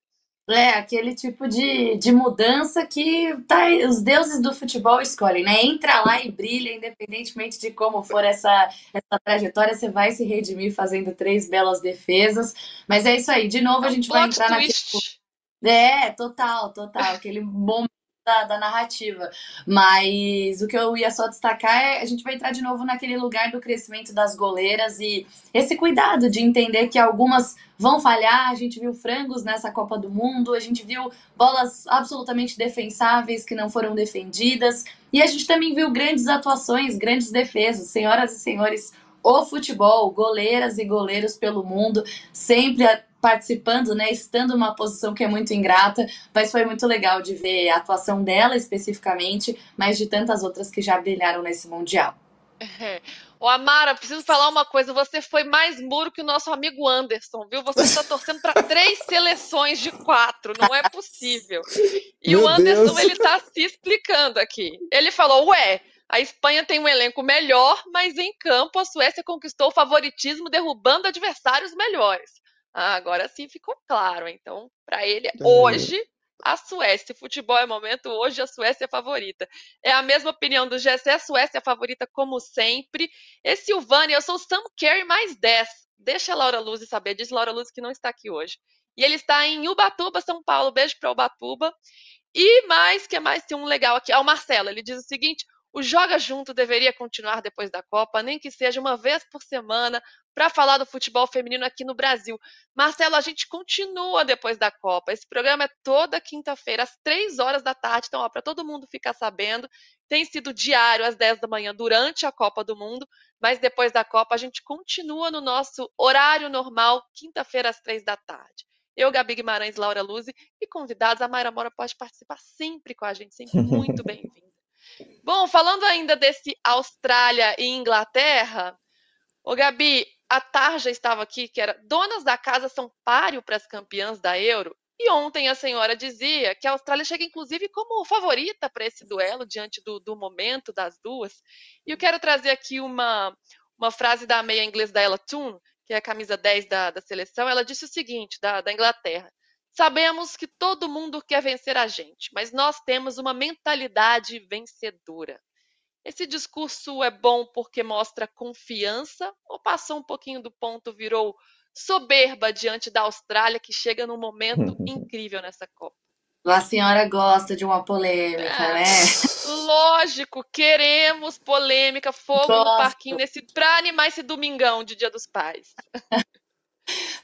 É, aquele tipo de, de mudança que tá, os deuses do futebol escolhem, né? Entra lá e brilha, independentemente de como for essa, essa trajetória, você vai se redimir fazendo três belas defesas. Mas é isso aí, de novo a é gente vai entrar naquele. É, total, total. Aquele momento da, da, narrativa. Mas o que eu ia só destacar é a gente vai entrar de novo naquele lugar do crescimento das goleiras e esse cuidado de entender que algumas vão falhar. A gente viu frangos nessa Copa do Mundo, a gente viu bolas absolutamente defensáveis que não foram defendidas. E a gente também viu grandes atuações, grandes defesas. Senhoras e senhores, o futebol, goleiras e goleiros pelo mundo, sempre participando, né, estando numa posição que é muito ingrata, mas foi muito legal de ver a atuação dela especificamente, mas de tantas outras que já brilharam nesse mundial. É. Ô, Amara, preciso falar uma coisa. Você foi mais muro que o nosso amigo Anderson, viu? Você está torcendo para três seleções de quatro. Não é possível. E Meu o Anderson, Deus. ele está se explicando aqui. Ele falou: Ué, a Espanha tem um elenco melhor, mas em campo a Suécia conquistou o favoritismo, derrubando adversários melhores. Ah, agora sim ficou claro. Então, para ele, hoje, a Suécia. Futebol é momento, hoje a Suécia é favorita. É a mesma opinião do Gessé, a Suécia é favorita como sempre. E Silvânia, eu sou o Sam Kerry mais 10. Deixa a Laura Luz saber, diz Laura Luz que não está aqui hoje. E ele está em Ubatuba, São Paulo. Beijo para Ubatuba. E mais, que mais tem um legal aqui. É o Marcelo, ele diz o seguinte: o Joga Junto deveria continuar depois da Copa, nem que seja uma vez por semana, para falar do futebol feminino aqui no Brasil. Marcelo, a gente continua depois da Copa. Esse programa é toda quinta-feira, às três horas da tarde. Então, para todo mundo ficar sabendo, tem sido diário às 10 da manhã durante a Copa do Mundo, mas depois da Copa a gente continua no nosso horário normal, quinta-feira às três da tarde. Eu, Gabi Guimarães, Laura Luzi e convidados, a Mayra Mora pode participar sempre com a gente, sempre muito bem-vinda. Bom, falando ainda desse Austrália e Inglaterra, o Gabi, a Tarja estava aqui, que era donas da casa são páreo para as campeãs da Euro. E ontem a senhora dizia que a Austrália chega, inclusive, como favorita para esse duelo, diante do, do, momento das duas. E eu quero trazer aqui uma, uma frase da meia inglesa da Ella Toon, que é a camisa 10 da, da seleção. Ela disse o seguinte, da, da Inglaterra. Sabemos que todo mundo quer vencer a gente, mas nós temos uma mentalidade vencedora. Esse discurso é bom porque mostra confiança ou passou um pouquinho do ponto, virou soberba diante da Austrália, que chega num momento incrível nessa Copa? A senhora gosta de uma polêmica, é, né? Lógico, queremos polêmica, fogo Gosto. no parquinho nesse para animar esse domingão de Dia dos Pais.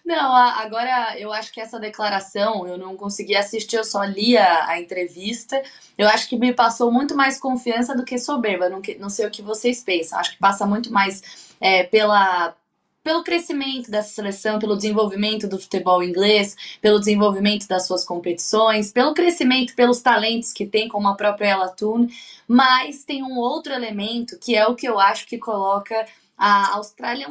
Não, agora eu acho que essa declaração eu não consegui assistir, eu só li a, a entrevista. Eu acho que me passou muito mais confiança do que soberba. Não, não sei o que vocês pensam. Acho que passa muito mais é, pela, pelo crescimento dessa seleção, pelo desenvolvimento do futebol inglês, pelo desenvolvimento das suas competições, pelo crescimento, pelos talentos que tem, como a própria Ella Toone, mas tem um outro elemento que é o que eu acho que coloca a Austrália um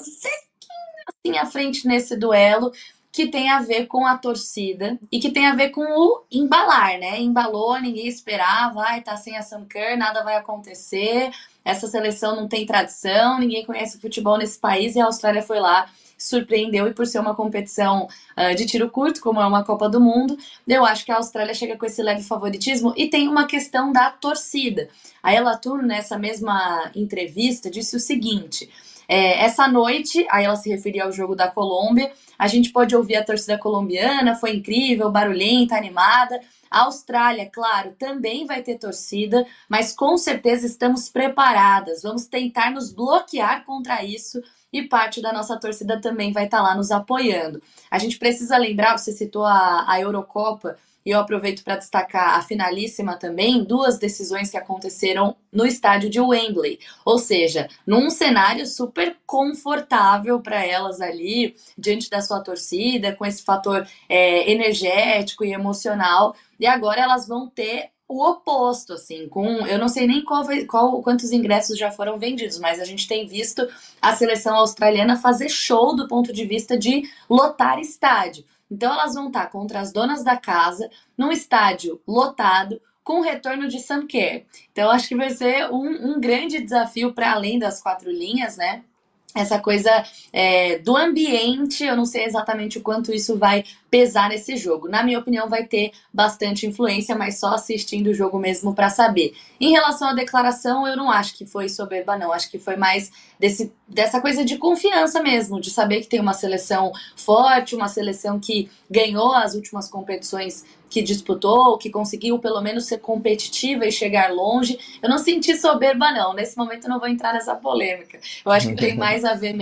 assim à frente nesse duelo, que tem a ver com a torcida e que tem a ver com o embalar, né? Embalou, ninguém esperava, vai tá sem a Sam Kerr, nada vai acontecer, essa seleção não tem tradição, ninguém conhece futebol nesse país e a Austrália foi lá surpreendeu e por ser uma competição uh, de tiro curto, como é uma Copa do Mundo, eu acho que a Austrália chega com esse leve favoritismo e tem uma questão da torcida. A Ela Tour, nessa mesma entrevista, disse o seguinte: é, essa noite, aí ela se referia ao jogo da Colômbia, a gente pode ouvir a torcida colombiana, foi incrível, barulhenta, animada. A Austrália, claro, também vai ter torcida, mas com certeza estamos preparadas. Vamos tentar nos bloquear contra isso e parte da nossa torcida também vai estar lá nos apoiando. A gente precisa lembrar, você citou a, a Eurocopa e eu aproveito para destacar a finalíssima também, duas decisões que aconteceram no estádio de Wembley. Ou seja, num cenário super confortável para elas ali, diante da sua torcida, com esse fator é, energético e emocional. E agora elas vão ter o oposto, assim, com eu não sei nem qual, qual quantos ingressos já foram vendidos, mas a gente tem visto a seleção australiana fazer show do ponto de vista de lotar estádio. Então elas vão estar contra as donas da casa, num estádio lotado, com o retorno de Sam Kerr. Então acho que vai ser um, um grande desafio para além das quatro linhas, né? Essa coisa é, do ambiente, eu não sei exatamente o quanto isso vai pesar nesse jogo. Na minha opinião, vai ter bastante influência, mas só assistindo o jogo mesmo para saber. Em relação à declaração, eu não acho que foi soberba, não. Acho que foi mais desse, dessa coisa de confiança mesmo, de saber que tem uma seleção forte, uma seleção que ganhou as últimas competições que disputou, que conseguiu pelo menos ser competitiva e chegar longe. Eu não senti soberba, não. Nesse momento eu não vou entrar nessa polêmica. Eu acho que tem mais a ver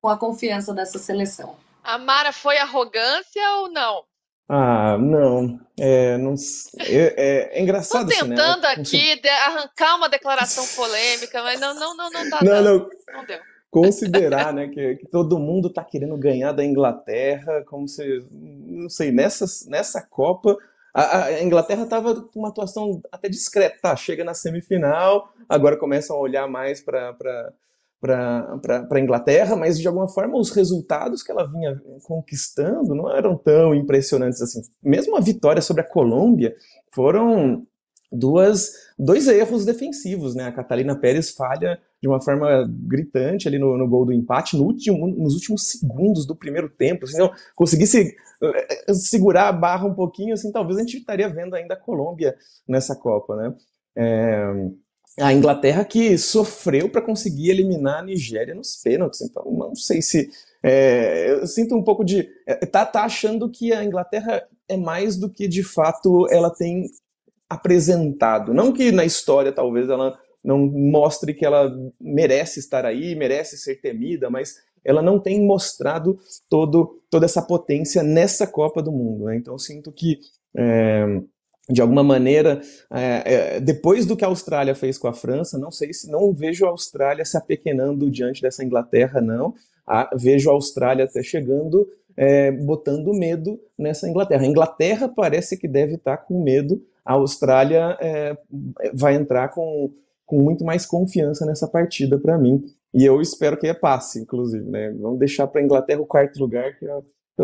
com a confiança dessa seleção. A Mara foi arrogância ou não? Ah, não. É, não, é, é, é engraçado. Estou tentando assim, né? aqui arrancar uma declaração polêmica, mas não, não, não, não tá não, não. não deu considerar né, que, que, todo mundo está querendo ganhar da Inglaterra, como se, não sei, nessa, nessa Copa, a, a Inglaterra estava com uma atuação até discreta, tá, chega na semifinal, agora começam a olhar mais para para a Inglaterra, mas de alguma forma os resultados que ela vinha conquistando não eram tão impressionantes assim. Mesmo a vitória sobre a Colômbia foram duas, dois erros defensivos, né? A Catalina Pérez falha de uma forma gritante ali no, no gol do empate no último, nos últimos segundos do primeiro tempo. Se não conseguisse eh, segurar a barra um pouquinho, assim, talvez a gente estaria vendo ainda a Colômbia nessa Copa, né? É, a Inglaterra que sofreu para conseguir eliminar a Nigéria nos pênaltis. Então, não sei se. É, eu sinto um pouco de. É, tá, tá achando que a Inglaterra é mais do que de fato ela tem apresentado. Não que na história talvez ela não mostre que ela merece estar aí, merece ser temida, mas ela não tem mostrado todo, toda essa potência nessa Copa do Mundo. Né? Então sinto que é, de alguma maneira, é, é, depois do que a Austrália fez com a França, não sei se não vejo a Austrália se apequenando diante dessa Inglaterra, não. A, vejo a Austrália até chegando, é, botando medo nessa Inglaterra. A Inglaterra parece que deve estar com medo, a Austrália é, vai entrar com, com muito mais confiança nessa partida para mim. E eu espero que passe, inclusive. Né? Vamos deixar para a Inglaterra o quarto lugar, que é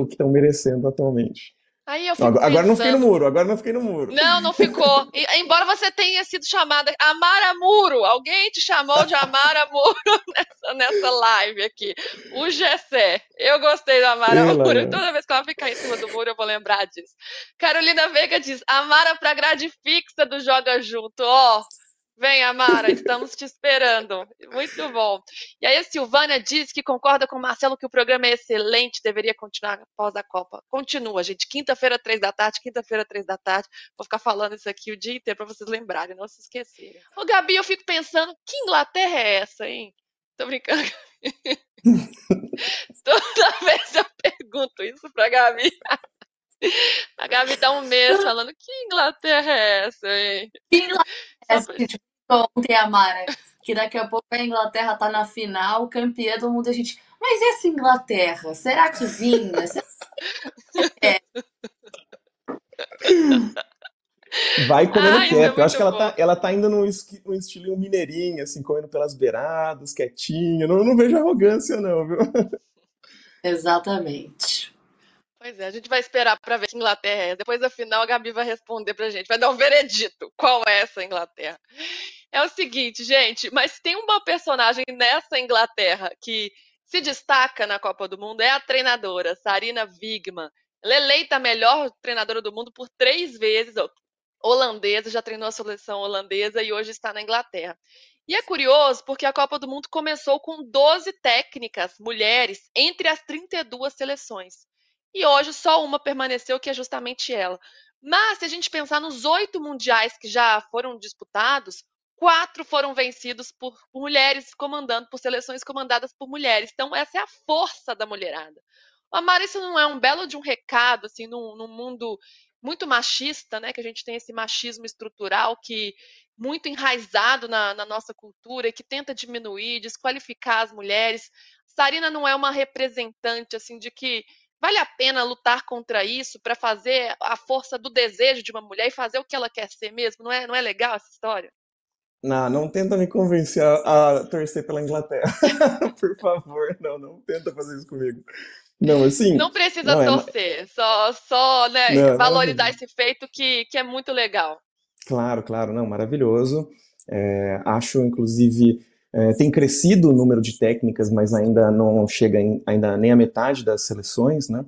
que estão merecendo atualmente. Aí eu fico agora, não fiquei no muro, agora não fiquei no muro. Não, não ficou. E, embora você tenha sido chamada Amara Muro, alguém te chamou de Amara Muro nessa, nessa live aqui. O Gessé. Eu gostei da Amara Ela, Muro. É. Toda vez que ela ficar em cima do muro, eu vou lembrar disso. Carolina Veiga diz: Amara pra grade fixa do Joga Junto. Ó, oh, Vem, Amara, estamos te esperando. Muito bom. E aí a Silvânia diz que concorda com o Marcelo que o programa é excelente, deveria continuar após a Copa. Continua, gente. Quinta-feira, três da tarde, quinta-feira, três da tarde. Vou ficar falando isso aqui o dia inteiro para vocês lembrarem, não se esquecerem. Ô, Gabi, eu fico pensando, que Inglaterra é essa, hein? Tô brincando. Toda vez eu pergunto isso pra Gabi. A Gabi tá um mês falando que Inglaterra é essa, hein? Que Inglaterra é essa? Ontem, Amara, que daqui a pouco a Inglaterra tá na final, campeã do mundo, a gente. Mas e essa Inglaterra? Será que vinha? Será que é? Vai comendo Ai, quieto. É Eu acho que ela tá, ela tá indo num, num estilo mineirinho, assim, comendo pelas beiradas, quietinho. Não, não vejo arrogância, não, viu? Exatamente. Pois é, a gente vai esperar para ver que Inglaterra é. Depois da final, a Gabi vai responder pra gente, vai dar um veredito. Qual é essa Inglaterra? É o seguinte, gente, mas tem uma personagem nessa Inglaterra que se destaca na Copa do Mundo, é a treinadora, Sarina Wigman. Ela é eleita a melhor treinadora do mundo por três vezes, holandesa, já treinou a seleção holandesa e hoje está na Inglaterra. E é curioso porque a Copa do Mundo começou com 12 técnicas mulheres entre as 32 seleções. E hoje só uma permaneceu, que é justamente ela. Mas se a gente pensar nos oito mundiais que já foram disputados, quatro foram vencidos por, mulheres comandando, por seleções comandadas por mulheres. Então, essa é a força da mulherada. Amar, isso não é um belo de um recado, assim, num, num mundo muito machista, né? Que a gente tem esse machismo estrutural que muito enraizado na, na, nossa cultura que tenta diminuir, desqualificar as mulheres. Sarina não é uma representante assim de que vale a pena lutar contra isso para fazer a força do desejo de uma mulher e fazer o que ela quer ser mesmo. Não é, não é legal essa história? Não, não tenta me convencer a, a torcer pela Inglaterra. Por favor, não, não tenta fazer isso comigo. Não, assim. Não precisa não, é torcer, é... só, só né, não, valorizar esse feito que, que é muito legal. Claro, claro, não, maravilhoso. É, acho, inclusive, é, tem crescido o número de técnicas, mas ainda não chega em, ainda nem a metade das seleções, né?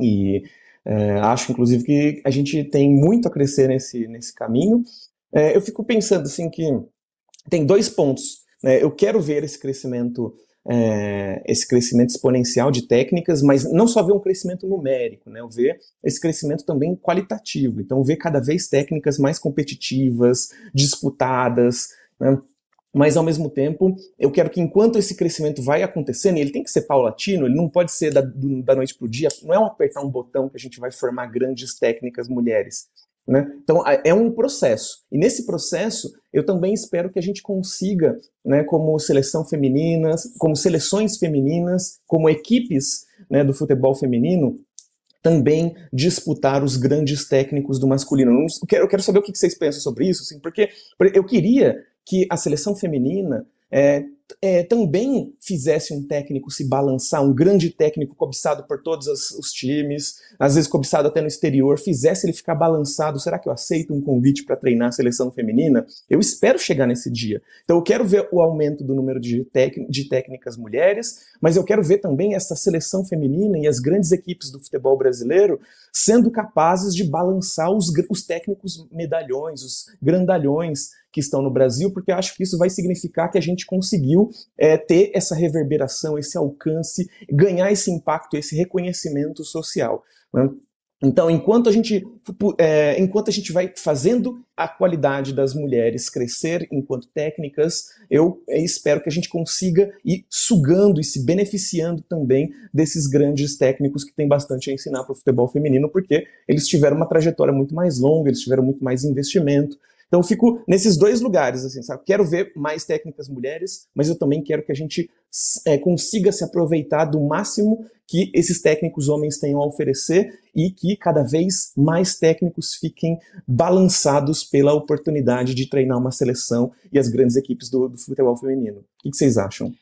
E é, acho, inclusive, que a gente tem muito a crescer nesse, nesse caminho. É, eu fico pensando, assim, que tem dois pontos. Né? Eu quero ver esse crescimento é, esse crescimento exponencial de técnicas, mas não só ver um crescimento numérico, né? Eu ver esse crescimento também qualitativo. Então, ver cada vez técnicas mais competitivas, disputadas, né? Mas, ao mesmo tempo, eu quero que enquanto esse crescimento vai acontecendo, ele tem que ser paulatino, ele não pode ser da, da noite para o dia, não é um apertar um botão que a gente vai formar grandes técnicas mulheres. Né? Então, é um processo. E nesse processo, eu também espero que a gente consiga, né, como seleção feminina, como seleções femininas, como equipes né, do futebol feminino, também disputar os grandes técnicos do masculino. Eu quero, eu quero saber o que vocês pensam sobre isso, assim, porque eu queria que a seleção feminina é, é, também fizesse um técnico se balançar, um grande técnico cobiçado por todos os, os, times, às vezes cobiçado até no exterior, fizesse ele ficar balançado. Será que eu aceito um convite para treinar a seleção feminina? Eu espero chegar nesse dia. Então eu quero ver o aumento do número de, de técnicas mulheres, mas eu quero ver também essa seleção feminina e as grandes equipes do futebol brasileiro sendo capazes de balançar os, os técnicos medalhões, os grandalhões que estão no Brasil, porque acho que isso vai significar que a gente conseguiu conseguiu é, ter essa reverberação, esse alcance, ganhar esse impacto, esse reconhecimento social. Né? Então, enquanto a gente, é, enquanto a gente vai fazendo a qualidade das mulheres crescer enquanto técnicas, eu espero que a gente consiga ir sugando e se beneficiando também desses grandes técnicos que têm bastante a ensinar para o futebol feminino, porque eles tiveram uma trajetória muito mais longa, eles tiveram muito mais investimento, então fico nesses dois lugares, assim, sabe? Quero ver mais técnicas mulheres, mas eu também quero que a gente é, consiga se aproveitar do máximo que esses técnicos homens tenham a oferecer e que cada vez mais técnicos fiquem balançados pela oportunidade de treinar uma seleção e as grandes equipes do, do futebol feminino. O que vocês acham?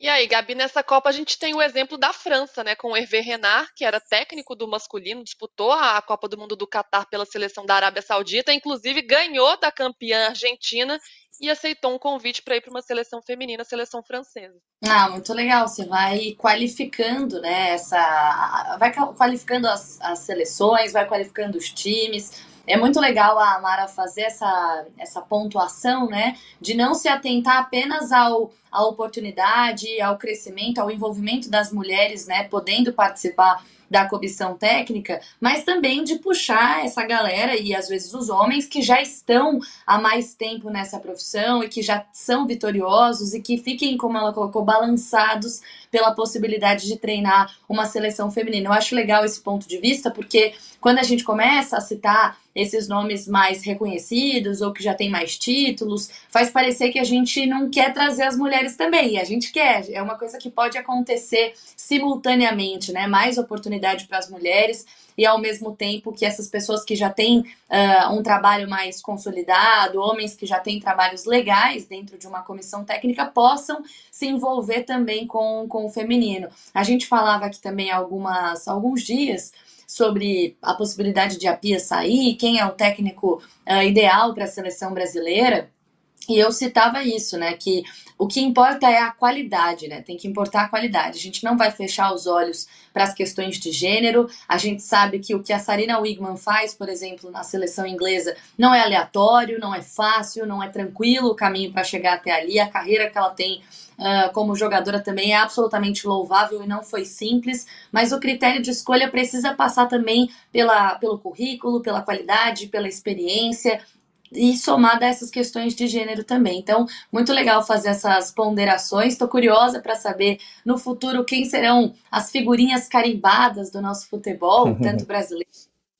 E aí, Gabi, nessa Copa a gente tem o exemplo da França, né, com o Hervé Renard, que era técnico do masculino, disputou a Copa do Mundo do Catar pela seleção da Arábia Saudita, inclusive ganhou da campeã argentina e aceitou um convite para ir para uma seleção feminina, seleção francesa. Ah, muito legal. Você vai qualificando, né, essa vai qualificando as, as seleções, vai qualificando os times. É muito legal a Mara fazer essa, essa pontuação, né? De não se atentar apenas ao, à oportunidade, ao crescimento, ao envolvimento das mulheres, né? Podendo participar da comissão técnica, mas também de puxar essa galera e às vezes os homens que já estão há mais tempo nessa profissão e que já são vitoriosos e que fiquem, como ela colocou, balançados pela possibilidade de treinar uma seleção feminina. Eu acho legal esse ponto de vista porque quando a gente começa a citar esses nomes mais reconhecidos ou que já tem mais títulos, faz parecer que a gente não quer trazer as mulheres também. E a gente quer, é uma coisa que pode acontecer simultaneamente, né? Mais oportunidade para as mulheres e ao mesmo tempo que essas pessoas que já têm uh, um trabalho mais consolidado, homens que já têm trabalhos legais dentro de uma comissão técnica, possam se envolver também com, com o feminino. A gente falava aqui também algumas, alguns dias sobre a possibilidade de a Pia sair, quem é o técnico uh, ideal para a seleção brasileira. E eu citava isso, né? Que o que importa é a qualidade, né? Tem que importar a qualidade. A gente não vai fechar os olhos para as questões de gênero. A gente sabe que o que a Sarina Wigman faz, por exemplo, na seleção inglesa, não é aleatório, não é fácil, não é tranquilo o caminho para chegar até ali. A carreira que ela tem uh, como jogadora também é absolutamente louvável e não foi simples, mas o critério de escolha precisa passar também pela, pelo currículo, pela qualidade, pela experiência e somada a essas questões de gênero também. Então, muito legal fazer essas ponderações. Estou curiosa para saber no futuro quem serão as figurinhas carimbadas do nosso futebol, tanto brasileiro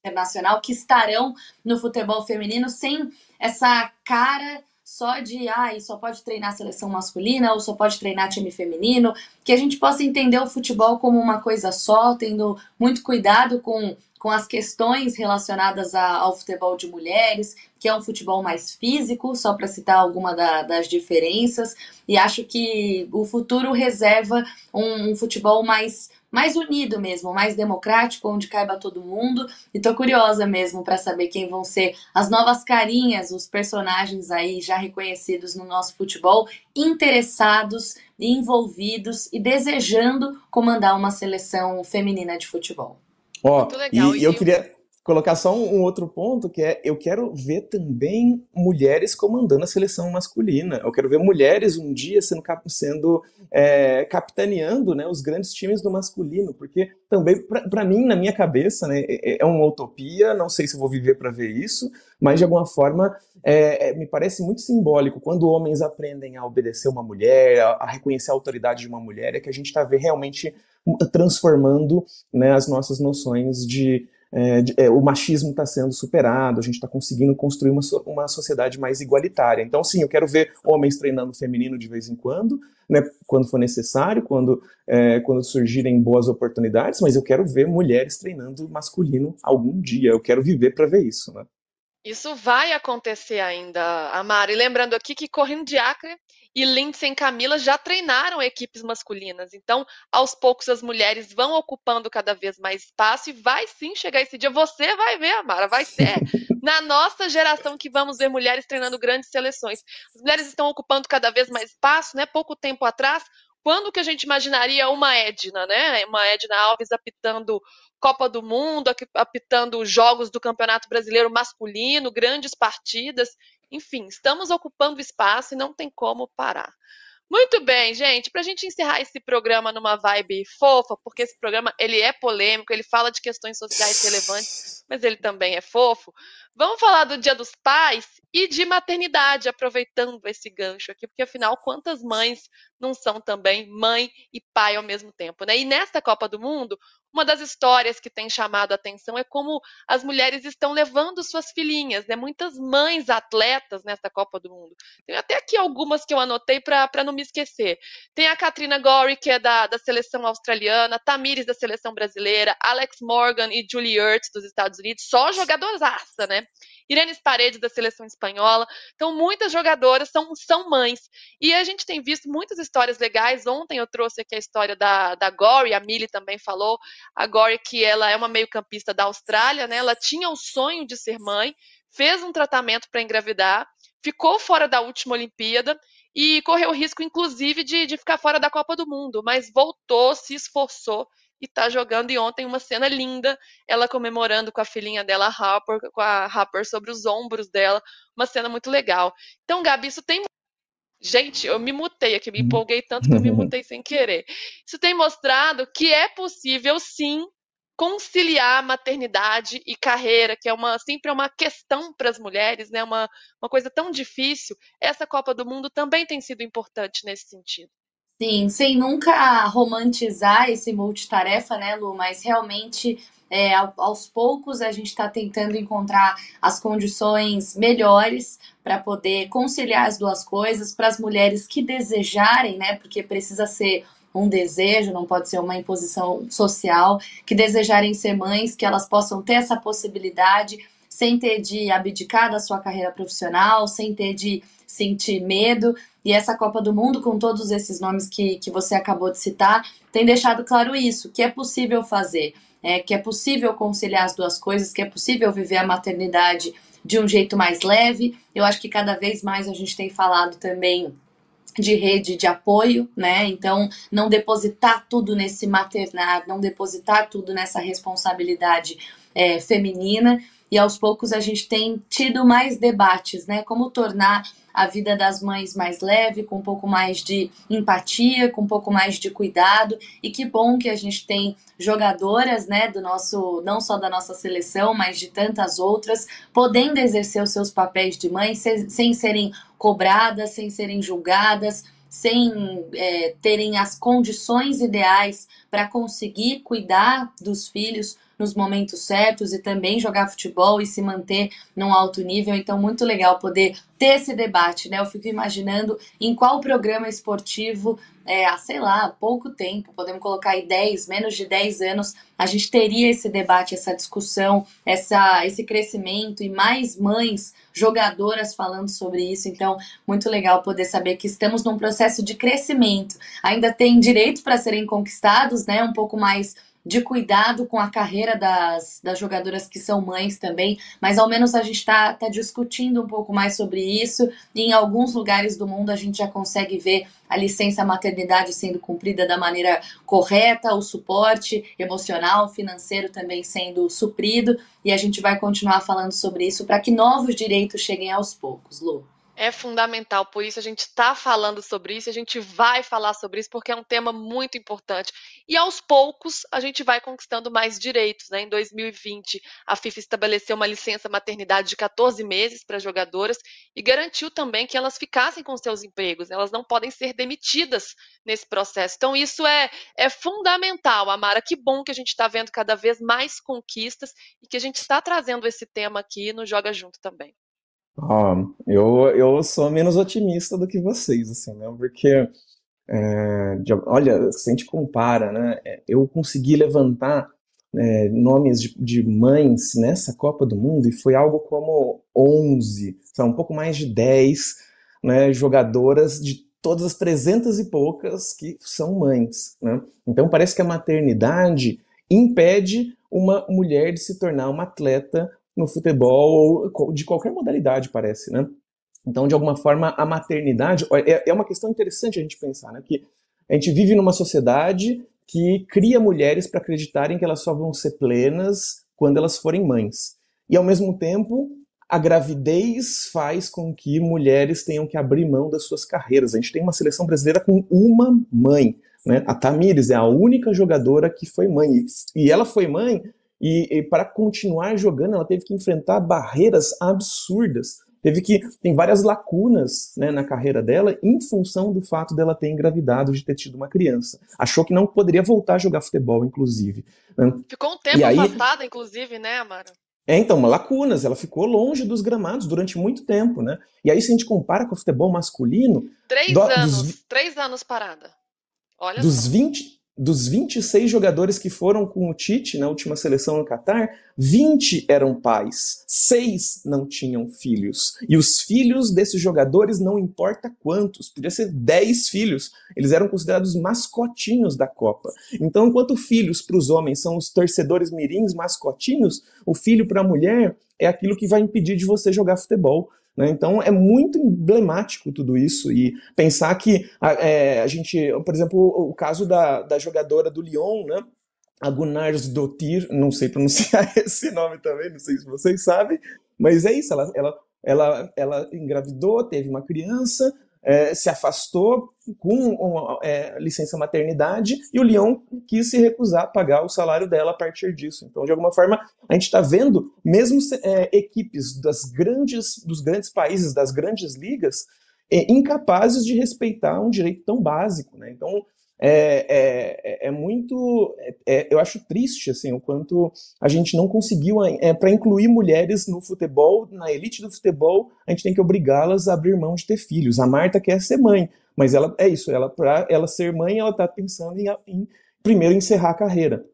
internacional, que estarão no futebol feminino sem essa cara só de, ah, só pode treinar seleção masculina ou só pode treinar time feminino, que a gente possa entender o futebol como uma coisa só, tendo muito cuidado com, com as questões relacionadas ao futebol de mulheres, que é um futebol mais físico, só para citar alguma da, das diferenças, e acho que o futuro reserva um, um futebol mais mais unido mesmo, mais democrático, onde caiba todo mundo. E tô curiosa mesmo para saber quem vão ser as novas carinhas, os personagens aí já reconhecidos no nosso futebol, interessados, envolvidos e desejando comandar uma seleção feminina de futebol. Ó, e, e eu queria colocar só um, um, outro ponto que é eu quero ver também mulheres comandando a seleção masculina. Eu quero ver mulheres um dia sendo, sendo é, capitaneando né, os grandes times do masculino, porque também para mim na minha cabeça né, é, é, é uma utopia. Não sei se vou viver para ver isso, mas de alguma forma é, é, me parece muito simbólico quando homens aprendem a obedecer uma mulher, a, a reconhecer a autoridade de uma mulher, é que a gente está realmente transformando né, as nossas noções de é, é, o machismo está sendo superado, a gente está conseguindo construir uma, uma sociedade mais igualitária. Então, sim, eu quero ver homens treinando feminino de vez em quando, né, quando for necessário, quando, é, quando surgirem boas oportunidades, mas eu quero ver mulheres treinando masculino algum dia. Eu quero viver para ver isso. Né? Isso vai acontecer ainda, Amara. E lembrando aqui que Correndo de Acre e Lindsay e Camila já treinaram equipes masculinas. Então, aos poucos, as mulheres vão ocupando cada vez mais espaço e vai sim chegar esse dia. Você vai ver, Amara, vai ser na nossa geração que vamos ver mulheres treinando grandes seleções. As mulheres estão ocupando cada vez mais espaço, né? Pouco tempo atrás, quando que a gente imaginaria uma Edna, né? Uma Edna Alves apitando Copa do Mundo, apitando jogos do Campeonato Brasileiro masculino, grandes partidas. Enfim, estamos ocupando espaço e não tem como parar. Muito bem, gente. Para a gente encerrar esse programa numa vibe fofa, porque esse programa ele é polêmico, ele fala de questões sociais relevantes, mas ele também é fofo. Vamos falar do Dia dos Pais e de maternidade, aproveitando esse gancho aqui, porque afinal, quantas mães não são também mãe e pai ao mesmo tempo, né? E nesta Copa do Mundo, uma das histórias que tem chamado a atenção é como as mulheres estão levando suas filhinhas, né? Muitas mães atletas nesta Copa do Mundo. Tem até aqui algumas que eu anotei para não me esquecer. Tem a Katrina Gorey, que é da, da seleção australiana, Tamires da seleção brasileira, Alex Morgan e Julie Ertz dos Estados Unidos, só jogadoraça, né? Irene Paredes da seleção espanhola. Então, muitas jogadoras são, são mães. E a gente tem visto muitas histórias legais. Ontem eu trouxe aqui a história da, da Gore, a Millie também falou. A Gore, que ela é uma meio-campista da Austrália, né? Ela tinha o sonho de ser mãe, fez um tratamento para engravidar, ficou fora da última Olimpíada e correu o risco, inclusive, de, de ficar fora da Copa do Mundo, mas voltou, se esforçou e tá jogando. E ontem uma cena linda, ela comemorando com a filhinha dela, Harper, com a Harper sobre os ombros dela, uma cena muito legal. Então, Gabi, isso tem Gente, eu me mutei aqui, me empolguei tanto que eu me mutei sem querer. Isso tem mostrado que é possível, sim, conciliar maternidade e carreira, que é uma sempre é uma questão para as mulheres, né? Uma, uma coisa tão difícil. Essa Copa do Mundo também tem sido importante nesse sentido. Sim, sem nunca romantizar esse multitarefa, né, Lu? Mas realmente é, aos poucos a gente está tentando encontrar as condições melhores para poder conciliar as duas coisas para as mulheres que desejarem, né? Porque precisa ser um desejo, não pode ser uma imposição social, que desejarem ser mães, que elas possam ter essa possibilidade sem ter de abdicar da sua carreira profissional, sem ter de sentir medo. E essa Copa do Mundo, com todos esses nomes que, que você acabou de citar, tem deixado claro isso, que é possível fazer, é, que é possível conciliar as duas coisas, que é possível viver a maternidade de um jeito mais leve. Eu acho que cada vez mais a gente tem falado também de rede de apoio, né? Então, não depositar tudo nesse maternar, não depositar tudo nessa responsabilidade é, feminina. E aos poucos a gente tem tido mais debates, né? Como tornar a vida das mães mais leve, com um pouco mais de empatia, com um pouco mais de cuidado. E que bom que a gente tem jogadoras, né, do nosso, não só da nossa seleção, mas de tantas outras, podendo exercer os seus papéis de mãe sem, sem serem cobradas, sem serem julgadas, sem é, terem as condições ideais para conseguir cuidar dos filhos nos momentos certos e também jogar futebol e se manter num alto nível. Então, muito legal poder ter esse debate, né? Eu fico imaginando em qual programa esportivo, é, há, sei lá, pouco tempo, podemos colocar aí 10, menos de 10 anos, a gente teria esse debate, essa discussão, essa, esse crescimento e mais mães jogadoras falando sobre isso. Então, muito legal poder saber que estamos num processo de crescimento. Ainda tem direitos para serem conquistados, né? Um pouco mais de cuidado com a carreira das, das jogadoras que são mães também, mas ao menos a gente está tá discutindo um pouco mais sobre isso. E em alguns lugares do mundo a gente já consegue ver a licença maternidade sendo cumprida da maneira correta, o suporte emocional, financeiro também sendo suprido, e a gente vai continuar falando sobre isso para que novos direitos cheguem aos poucos, Lu é fundamental. Por isso a gente está falando sobre isso, a gente vai falar sobre isso porque é um tema muito importante. E aos poucos a gente vai conquistando mais direitos. Né? Em 2020, a FIFA estabeleceu uma licença maternidade de 14 meses para jogadoras e garantiu também que elas ficassem com seus empregos. Elas não podem ser demitidas nesse processo. Então, isso é, é fundamental, Amara. Que bom que a gente está vendo cada vez mais conquistas e que a gente está trazendo esse tema aqui no Joga Junto também. Ó, eu, eu sou menos otimista do que vocês, assim, né? Porque, é, de- olha, se a gente compara, né? é, Eu consegui levantar é, nomes de, de mães nessa Copa do Mundo e foi algo como 11, são um pouco mais de 10, né, jogadoras de todas as 300 e poucas que são mães, né? Então parece que a maternidade impede uma mulher de se tornar uma atleta no futebol ou de qualquer modalidade, parece, né? Então, de alguma forma, a maternidade é, é uma questão interessante a gente pensar, né? Que a gente vive numa sociedade que cria mulheres para acreditarem que elas só vão ser plenas quando elas forem mães. E, ao mesmo tempo, a gravidez faz com que mulheres tenham que abrir mão das suas carreiras. A gente tem uma seleção brasileira com uma mãe. Né? A Tamires é a única jogadora que foi mãe. E ela foi mãe e, e para continuar jogando, ela teve que enfrentar barreiras absurdas. Teve que tem várias lacunas né, na carreira dela em função do fato dela ter engravidado, de ter tido uma criança. Achou que não poderia voltar a jogar futebol, inclusive. Né? Ficou um tempo aí, afastada, inclusive, né, Amara? É, então, lacunas. Ela ficou longe dos gramados durante muito tempo, né? E aí, se a gente compara com o futebol masculino. Três do, anos, dos, três anos parada. Olha dos só. 20, dos 26 jogadores que foram com o Tite na última seleção no Catar, 20 eram pais, 6 não tinham filhos. E os filhos desses jogadores, não importa quantos, podia ser 10 filhos, eles eram considerados mascotinhos da Copa. Então, enquanto filhos para os homens são os torcedores mirins mascotinhos, o filho para a mulher é aquilo que vai impedir de você jogar futebol. Né? Então é muito emblemático tudo isso e pensar que a, é, a gente, por exemplo, o, caso da, da jogadora do Lyon, né? a Gunnars Dottir, não sei pronunciar esse nome também, não sei se vocês sabem, mas é isso, ela, ela, ela, ela engravidou, teve uma criança, é, se afastou com uma, é, licença maternidade e o Lyon quis se recusar a pagar o salário dela a partir disso. Então, de alguma forma, a gente está vendo, mesmo é, equipes das grandes, dos grandes países, das grandes ligas, é, incapazes de respeitar um direito tão básico. Né? Então, é, é, é, muito. É, é, eu acho triste assim, o quanto a gente não conseguiu, é, para incluir mulheres no futebol, na elite do futebol, a gente tem que obrigá-las a abrir mão de ter filhos. A Marta quer ser mãe, mas ela é isso, ela para ela ser mãe, ela está pensando em, em, primeiro encerrar a carreira.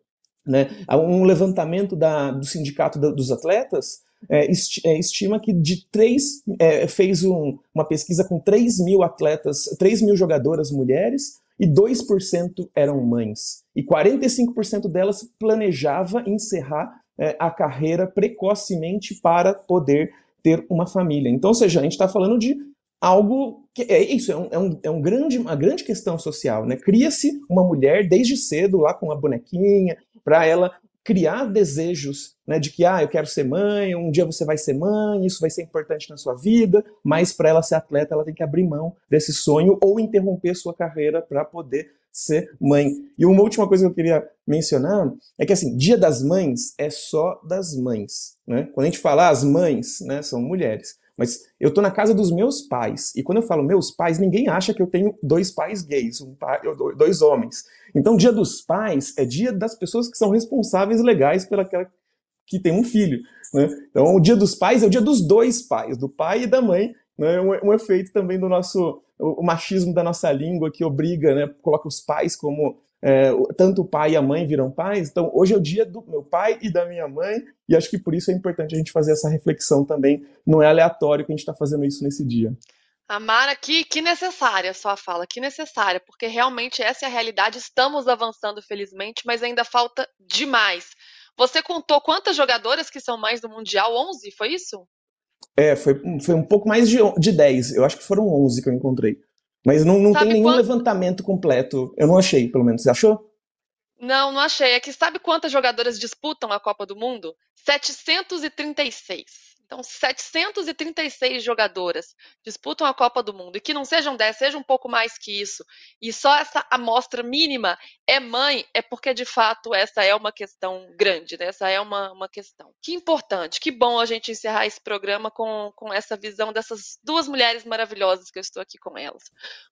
Né? Um levantamento da, do sindicato da, dos atletas é, é estima que de três, é, fez um, uma pesquisa com 3 mil atletas, 3 mil jogadoras mulheres, e 2% eram mães. E 45% delas planejava encerrar é, a carreira precocemente para poder ter uma família. Então, ou seja, a gente está falando de algo que é isso, é, um, é, um, é um grande, uma grande questão social. Né? Cria-se uma mulher desde cedo lá com uma bonequinha para ela criar desejos né, de que ah, eu quero ser mãe, um dia você vai ser mãe, isso vai ser importante na sua vida, mas para ela ser atleta, ela tem que abrir mão desse sonho ou interromper sua carreira para poder ser mãe. E uma última coisa que eu queria mencionar é que assim, Dia das Mães é só das mães, né? Quando a gente fala as mães, né, são mulheres. Mas eu tô na casa dos meus pais. E quando eu falo meus pais, ninguém acha que eu tenho dois pais gays, um pai, dois homens. Então, dia dos pais é dia das pessoas que são responsáveis legais pelaquela que tem um filho. Né? Então, o dia dos pais é o dia dos dois pais, do pai e da mãe. Né? Um, um efeito também do nosso o, machismo da nossa língua que obriga, né, coloca os pais como é, tanto o pai e a mãe viram pais. Então, hoje é o dia do meu pai e da minha mãe, e acho que por isso é importante a gente fazer essa reflexão também. Não é aleatório que a gente está fazendo isso nesse dia. Amara, que, que necessária a sua fala, que necessária, porque realmente essa é a realidade. Estamos avançando, felizmente, mas ainda falta demais. Você contou quantas jogadoras que são mais do Mundial? 11, foi isso? É, foi, foi um pouco mais de, de 10. Eu acho que foram 11 que eu encontrei. Mas não, não tem nenhum quanto... levantamento completo. Eu não achei, pelo menos. Você achou? Não, não achei. É que sabe quantas jogadoras disputam a Copa do Mundo? 736. Então, 736 jogadoras disputam a Copa do Mundo. E que não sejam 10, seja um pouco mais que isso. E só essa amostra mínima é mãe, é porque de fato essa é uma questão grande, né? essa é uma, uma questão. Que importante, que bom a gente encerrar esse programa com, com essa visão dessas duas mulheres maravilhosas que eu estou aqui com elas.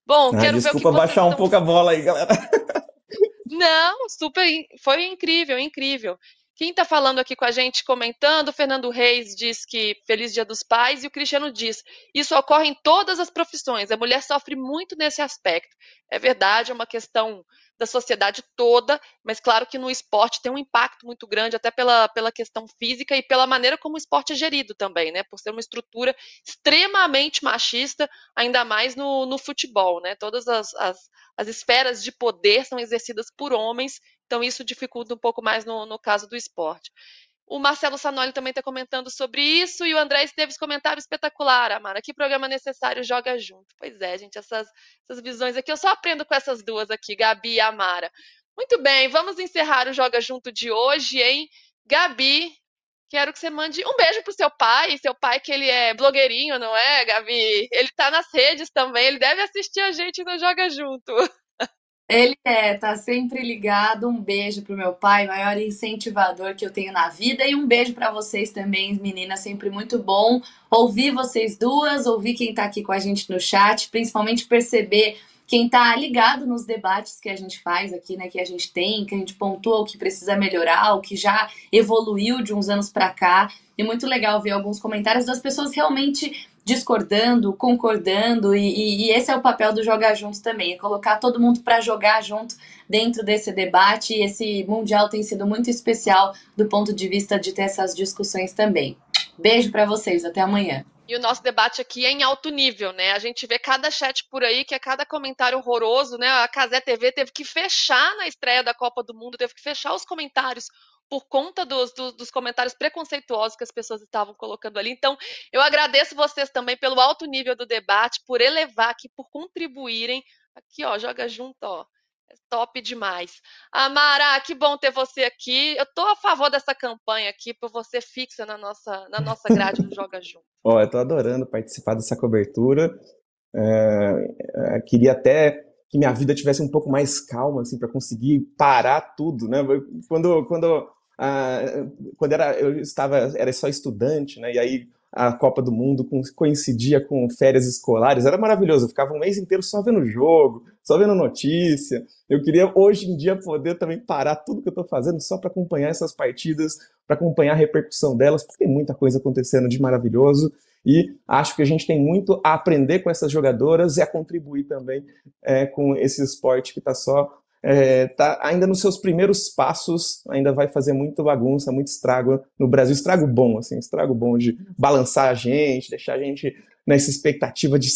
Bom, ah, quero desculpa ver o que baixar estão... um pouco a bola aí, galera. Não, super, foi incrível, incrível. Quem está falando aqui com a gente, comentando, Fernando Reis diz que Feliz Dia dos Pais, e o Cristiano diz: isso ocorre em todas as profissões, a mulher sofre muito nesse aspecto. É verdade, é uma questão da sociedade toda, mas claro que no esporte tem um impacto muito grande, até pela, pela questão física e pela maneira como o esporte é gerido também, né? Por ser uma estrutura extremamente machista, ainda mais no, no futebol, né? Todas as, as, as esferas de poder são exercidas por homens então, isso dificulta um pouco mais no, no caso do esporte. O Marcelo Sanoli também está comentando sobre isso e o André Esteves comentário espetacular, Amara. Que programa necessário joga junto. Pois é, gente, essas, essas visões aqui eu só aprendo com essas duas aqui, Gabi e Amara. Muito bem, vamos encerrar o Joga Junto de hoje, hein? Gabi, quero que você mande um beijo pro seu pai, seu pai que ele é blogueirinho, não é, Gabi? Ele tá nas redes também, ele deve assistir a gente no Joga Junto. Ele é, tá sempre ligado. Um beijo pro meu pai, maior incentivador que eu tenho na vida. E um beijo para vocês também, meninas. Sempre muito bom ouvir vocês duas, ouvir quem tá aqui com a gente no chat, principalmente perceber quem tá ligado nos debates que a gente faz aqui, né? Que a gente tem, que a gente pontua o que precisa melhorar, o que já evoluiu de uns anos para cá. E muito legal ver alguns comentários das pessoas realmente discordando, concordando, e, e, esse é o papel do Jogar Junto também, é colocar todo mundo para jogar junto dentro desse debate, e esse Mundial tem sido muito especial do ponto de vista de ter essas discussões também. Beijo para vocês, até amanhã. E o nosso debate aqui é em alto nível, né? A gente vê cada chat por aí, que é cada comentário horroroso, né? A Casé TV teve que fechar na estreia da Copa do Mundo, teve que fechar os comentários por conta dos, dos, dos, comentários preconceituosos que as pessoas estavam colocando ali. Então, eu agradeço vocês também pelo alto nível do debate, por elevar aqui, por contribuírem. Aqui, ó, joga junto, ó. Top demais. Amara, que bom ter você aqui. Eu tô a favor dessa campanha aqui, por você fixa na nossa, na nossa grade do Joga Junto. Ó, eu tô adorando participar dessa cobertura. É, é, queria até que minha vida tivesse um pouco mais calma, assim, para conseguir parar tudo, né? Quando, quando, ah, quando era, eu estava, era só estudante, né? E aí a Copa do Mundo coincidia com férias escolares, era maravilhoso. Eu ficava um mês inteiro só vendo jogo, só vendo notícia. Eu queria hoje em dia poder também parar tudo que eu estou fazendo só para acompanhar essas partidas, para acompanhar a repercussão delas, porque tem muita coisa acontecendo de maravilhoso. E acho que a gente tem muito a aprender com essas jogadoras e a contribuir também é, com esse esporte que está só é, tá ainda nos seus primeiros passos, ainda vai fazer muita bagunça, muito estrago no Brasil, estrago bom, assim, estrago bom de balançar a gente, deixar a gente nessa expectativa de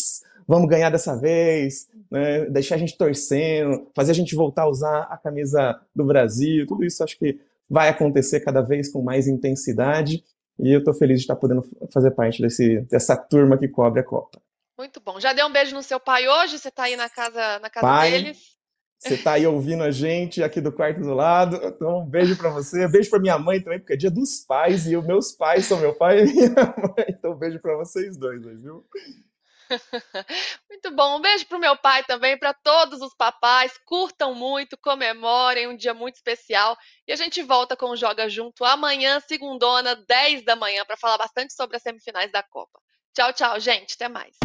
vamos ganhar dessa vez, né, deixar a gente torcendo, fazer a gente voltar a usar a camisa do Brasil, tudo isso acho que vai acontecer cada vez com mais intensidade e eu estou feliz de estar podendo fazer parte desse, dessa turma que cobre a Copa. Muito bom. Já deu um beijo no seu pai hoje? Você está aí na casa, na casa pai, deles? Você está aí ouvindo a gente aqui do quarto do lado. Então, um beijo para você. Beijo para minha mãe também, porque é dia dos pais e os meus pais são meu pai e minha mãe. Então, um beijo para vocês dois, viu? Muito bom. Um beijo para o meu pai também, para todos os papais. Curtam muito, comemorem um dia muito especial. E a gente volta com o Joga Junto amanhã, segundona, 10 da manhã, para falar bastante sobre as semifinais da Copa. Tchau, tchau, gente. Até mais.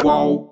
Qual?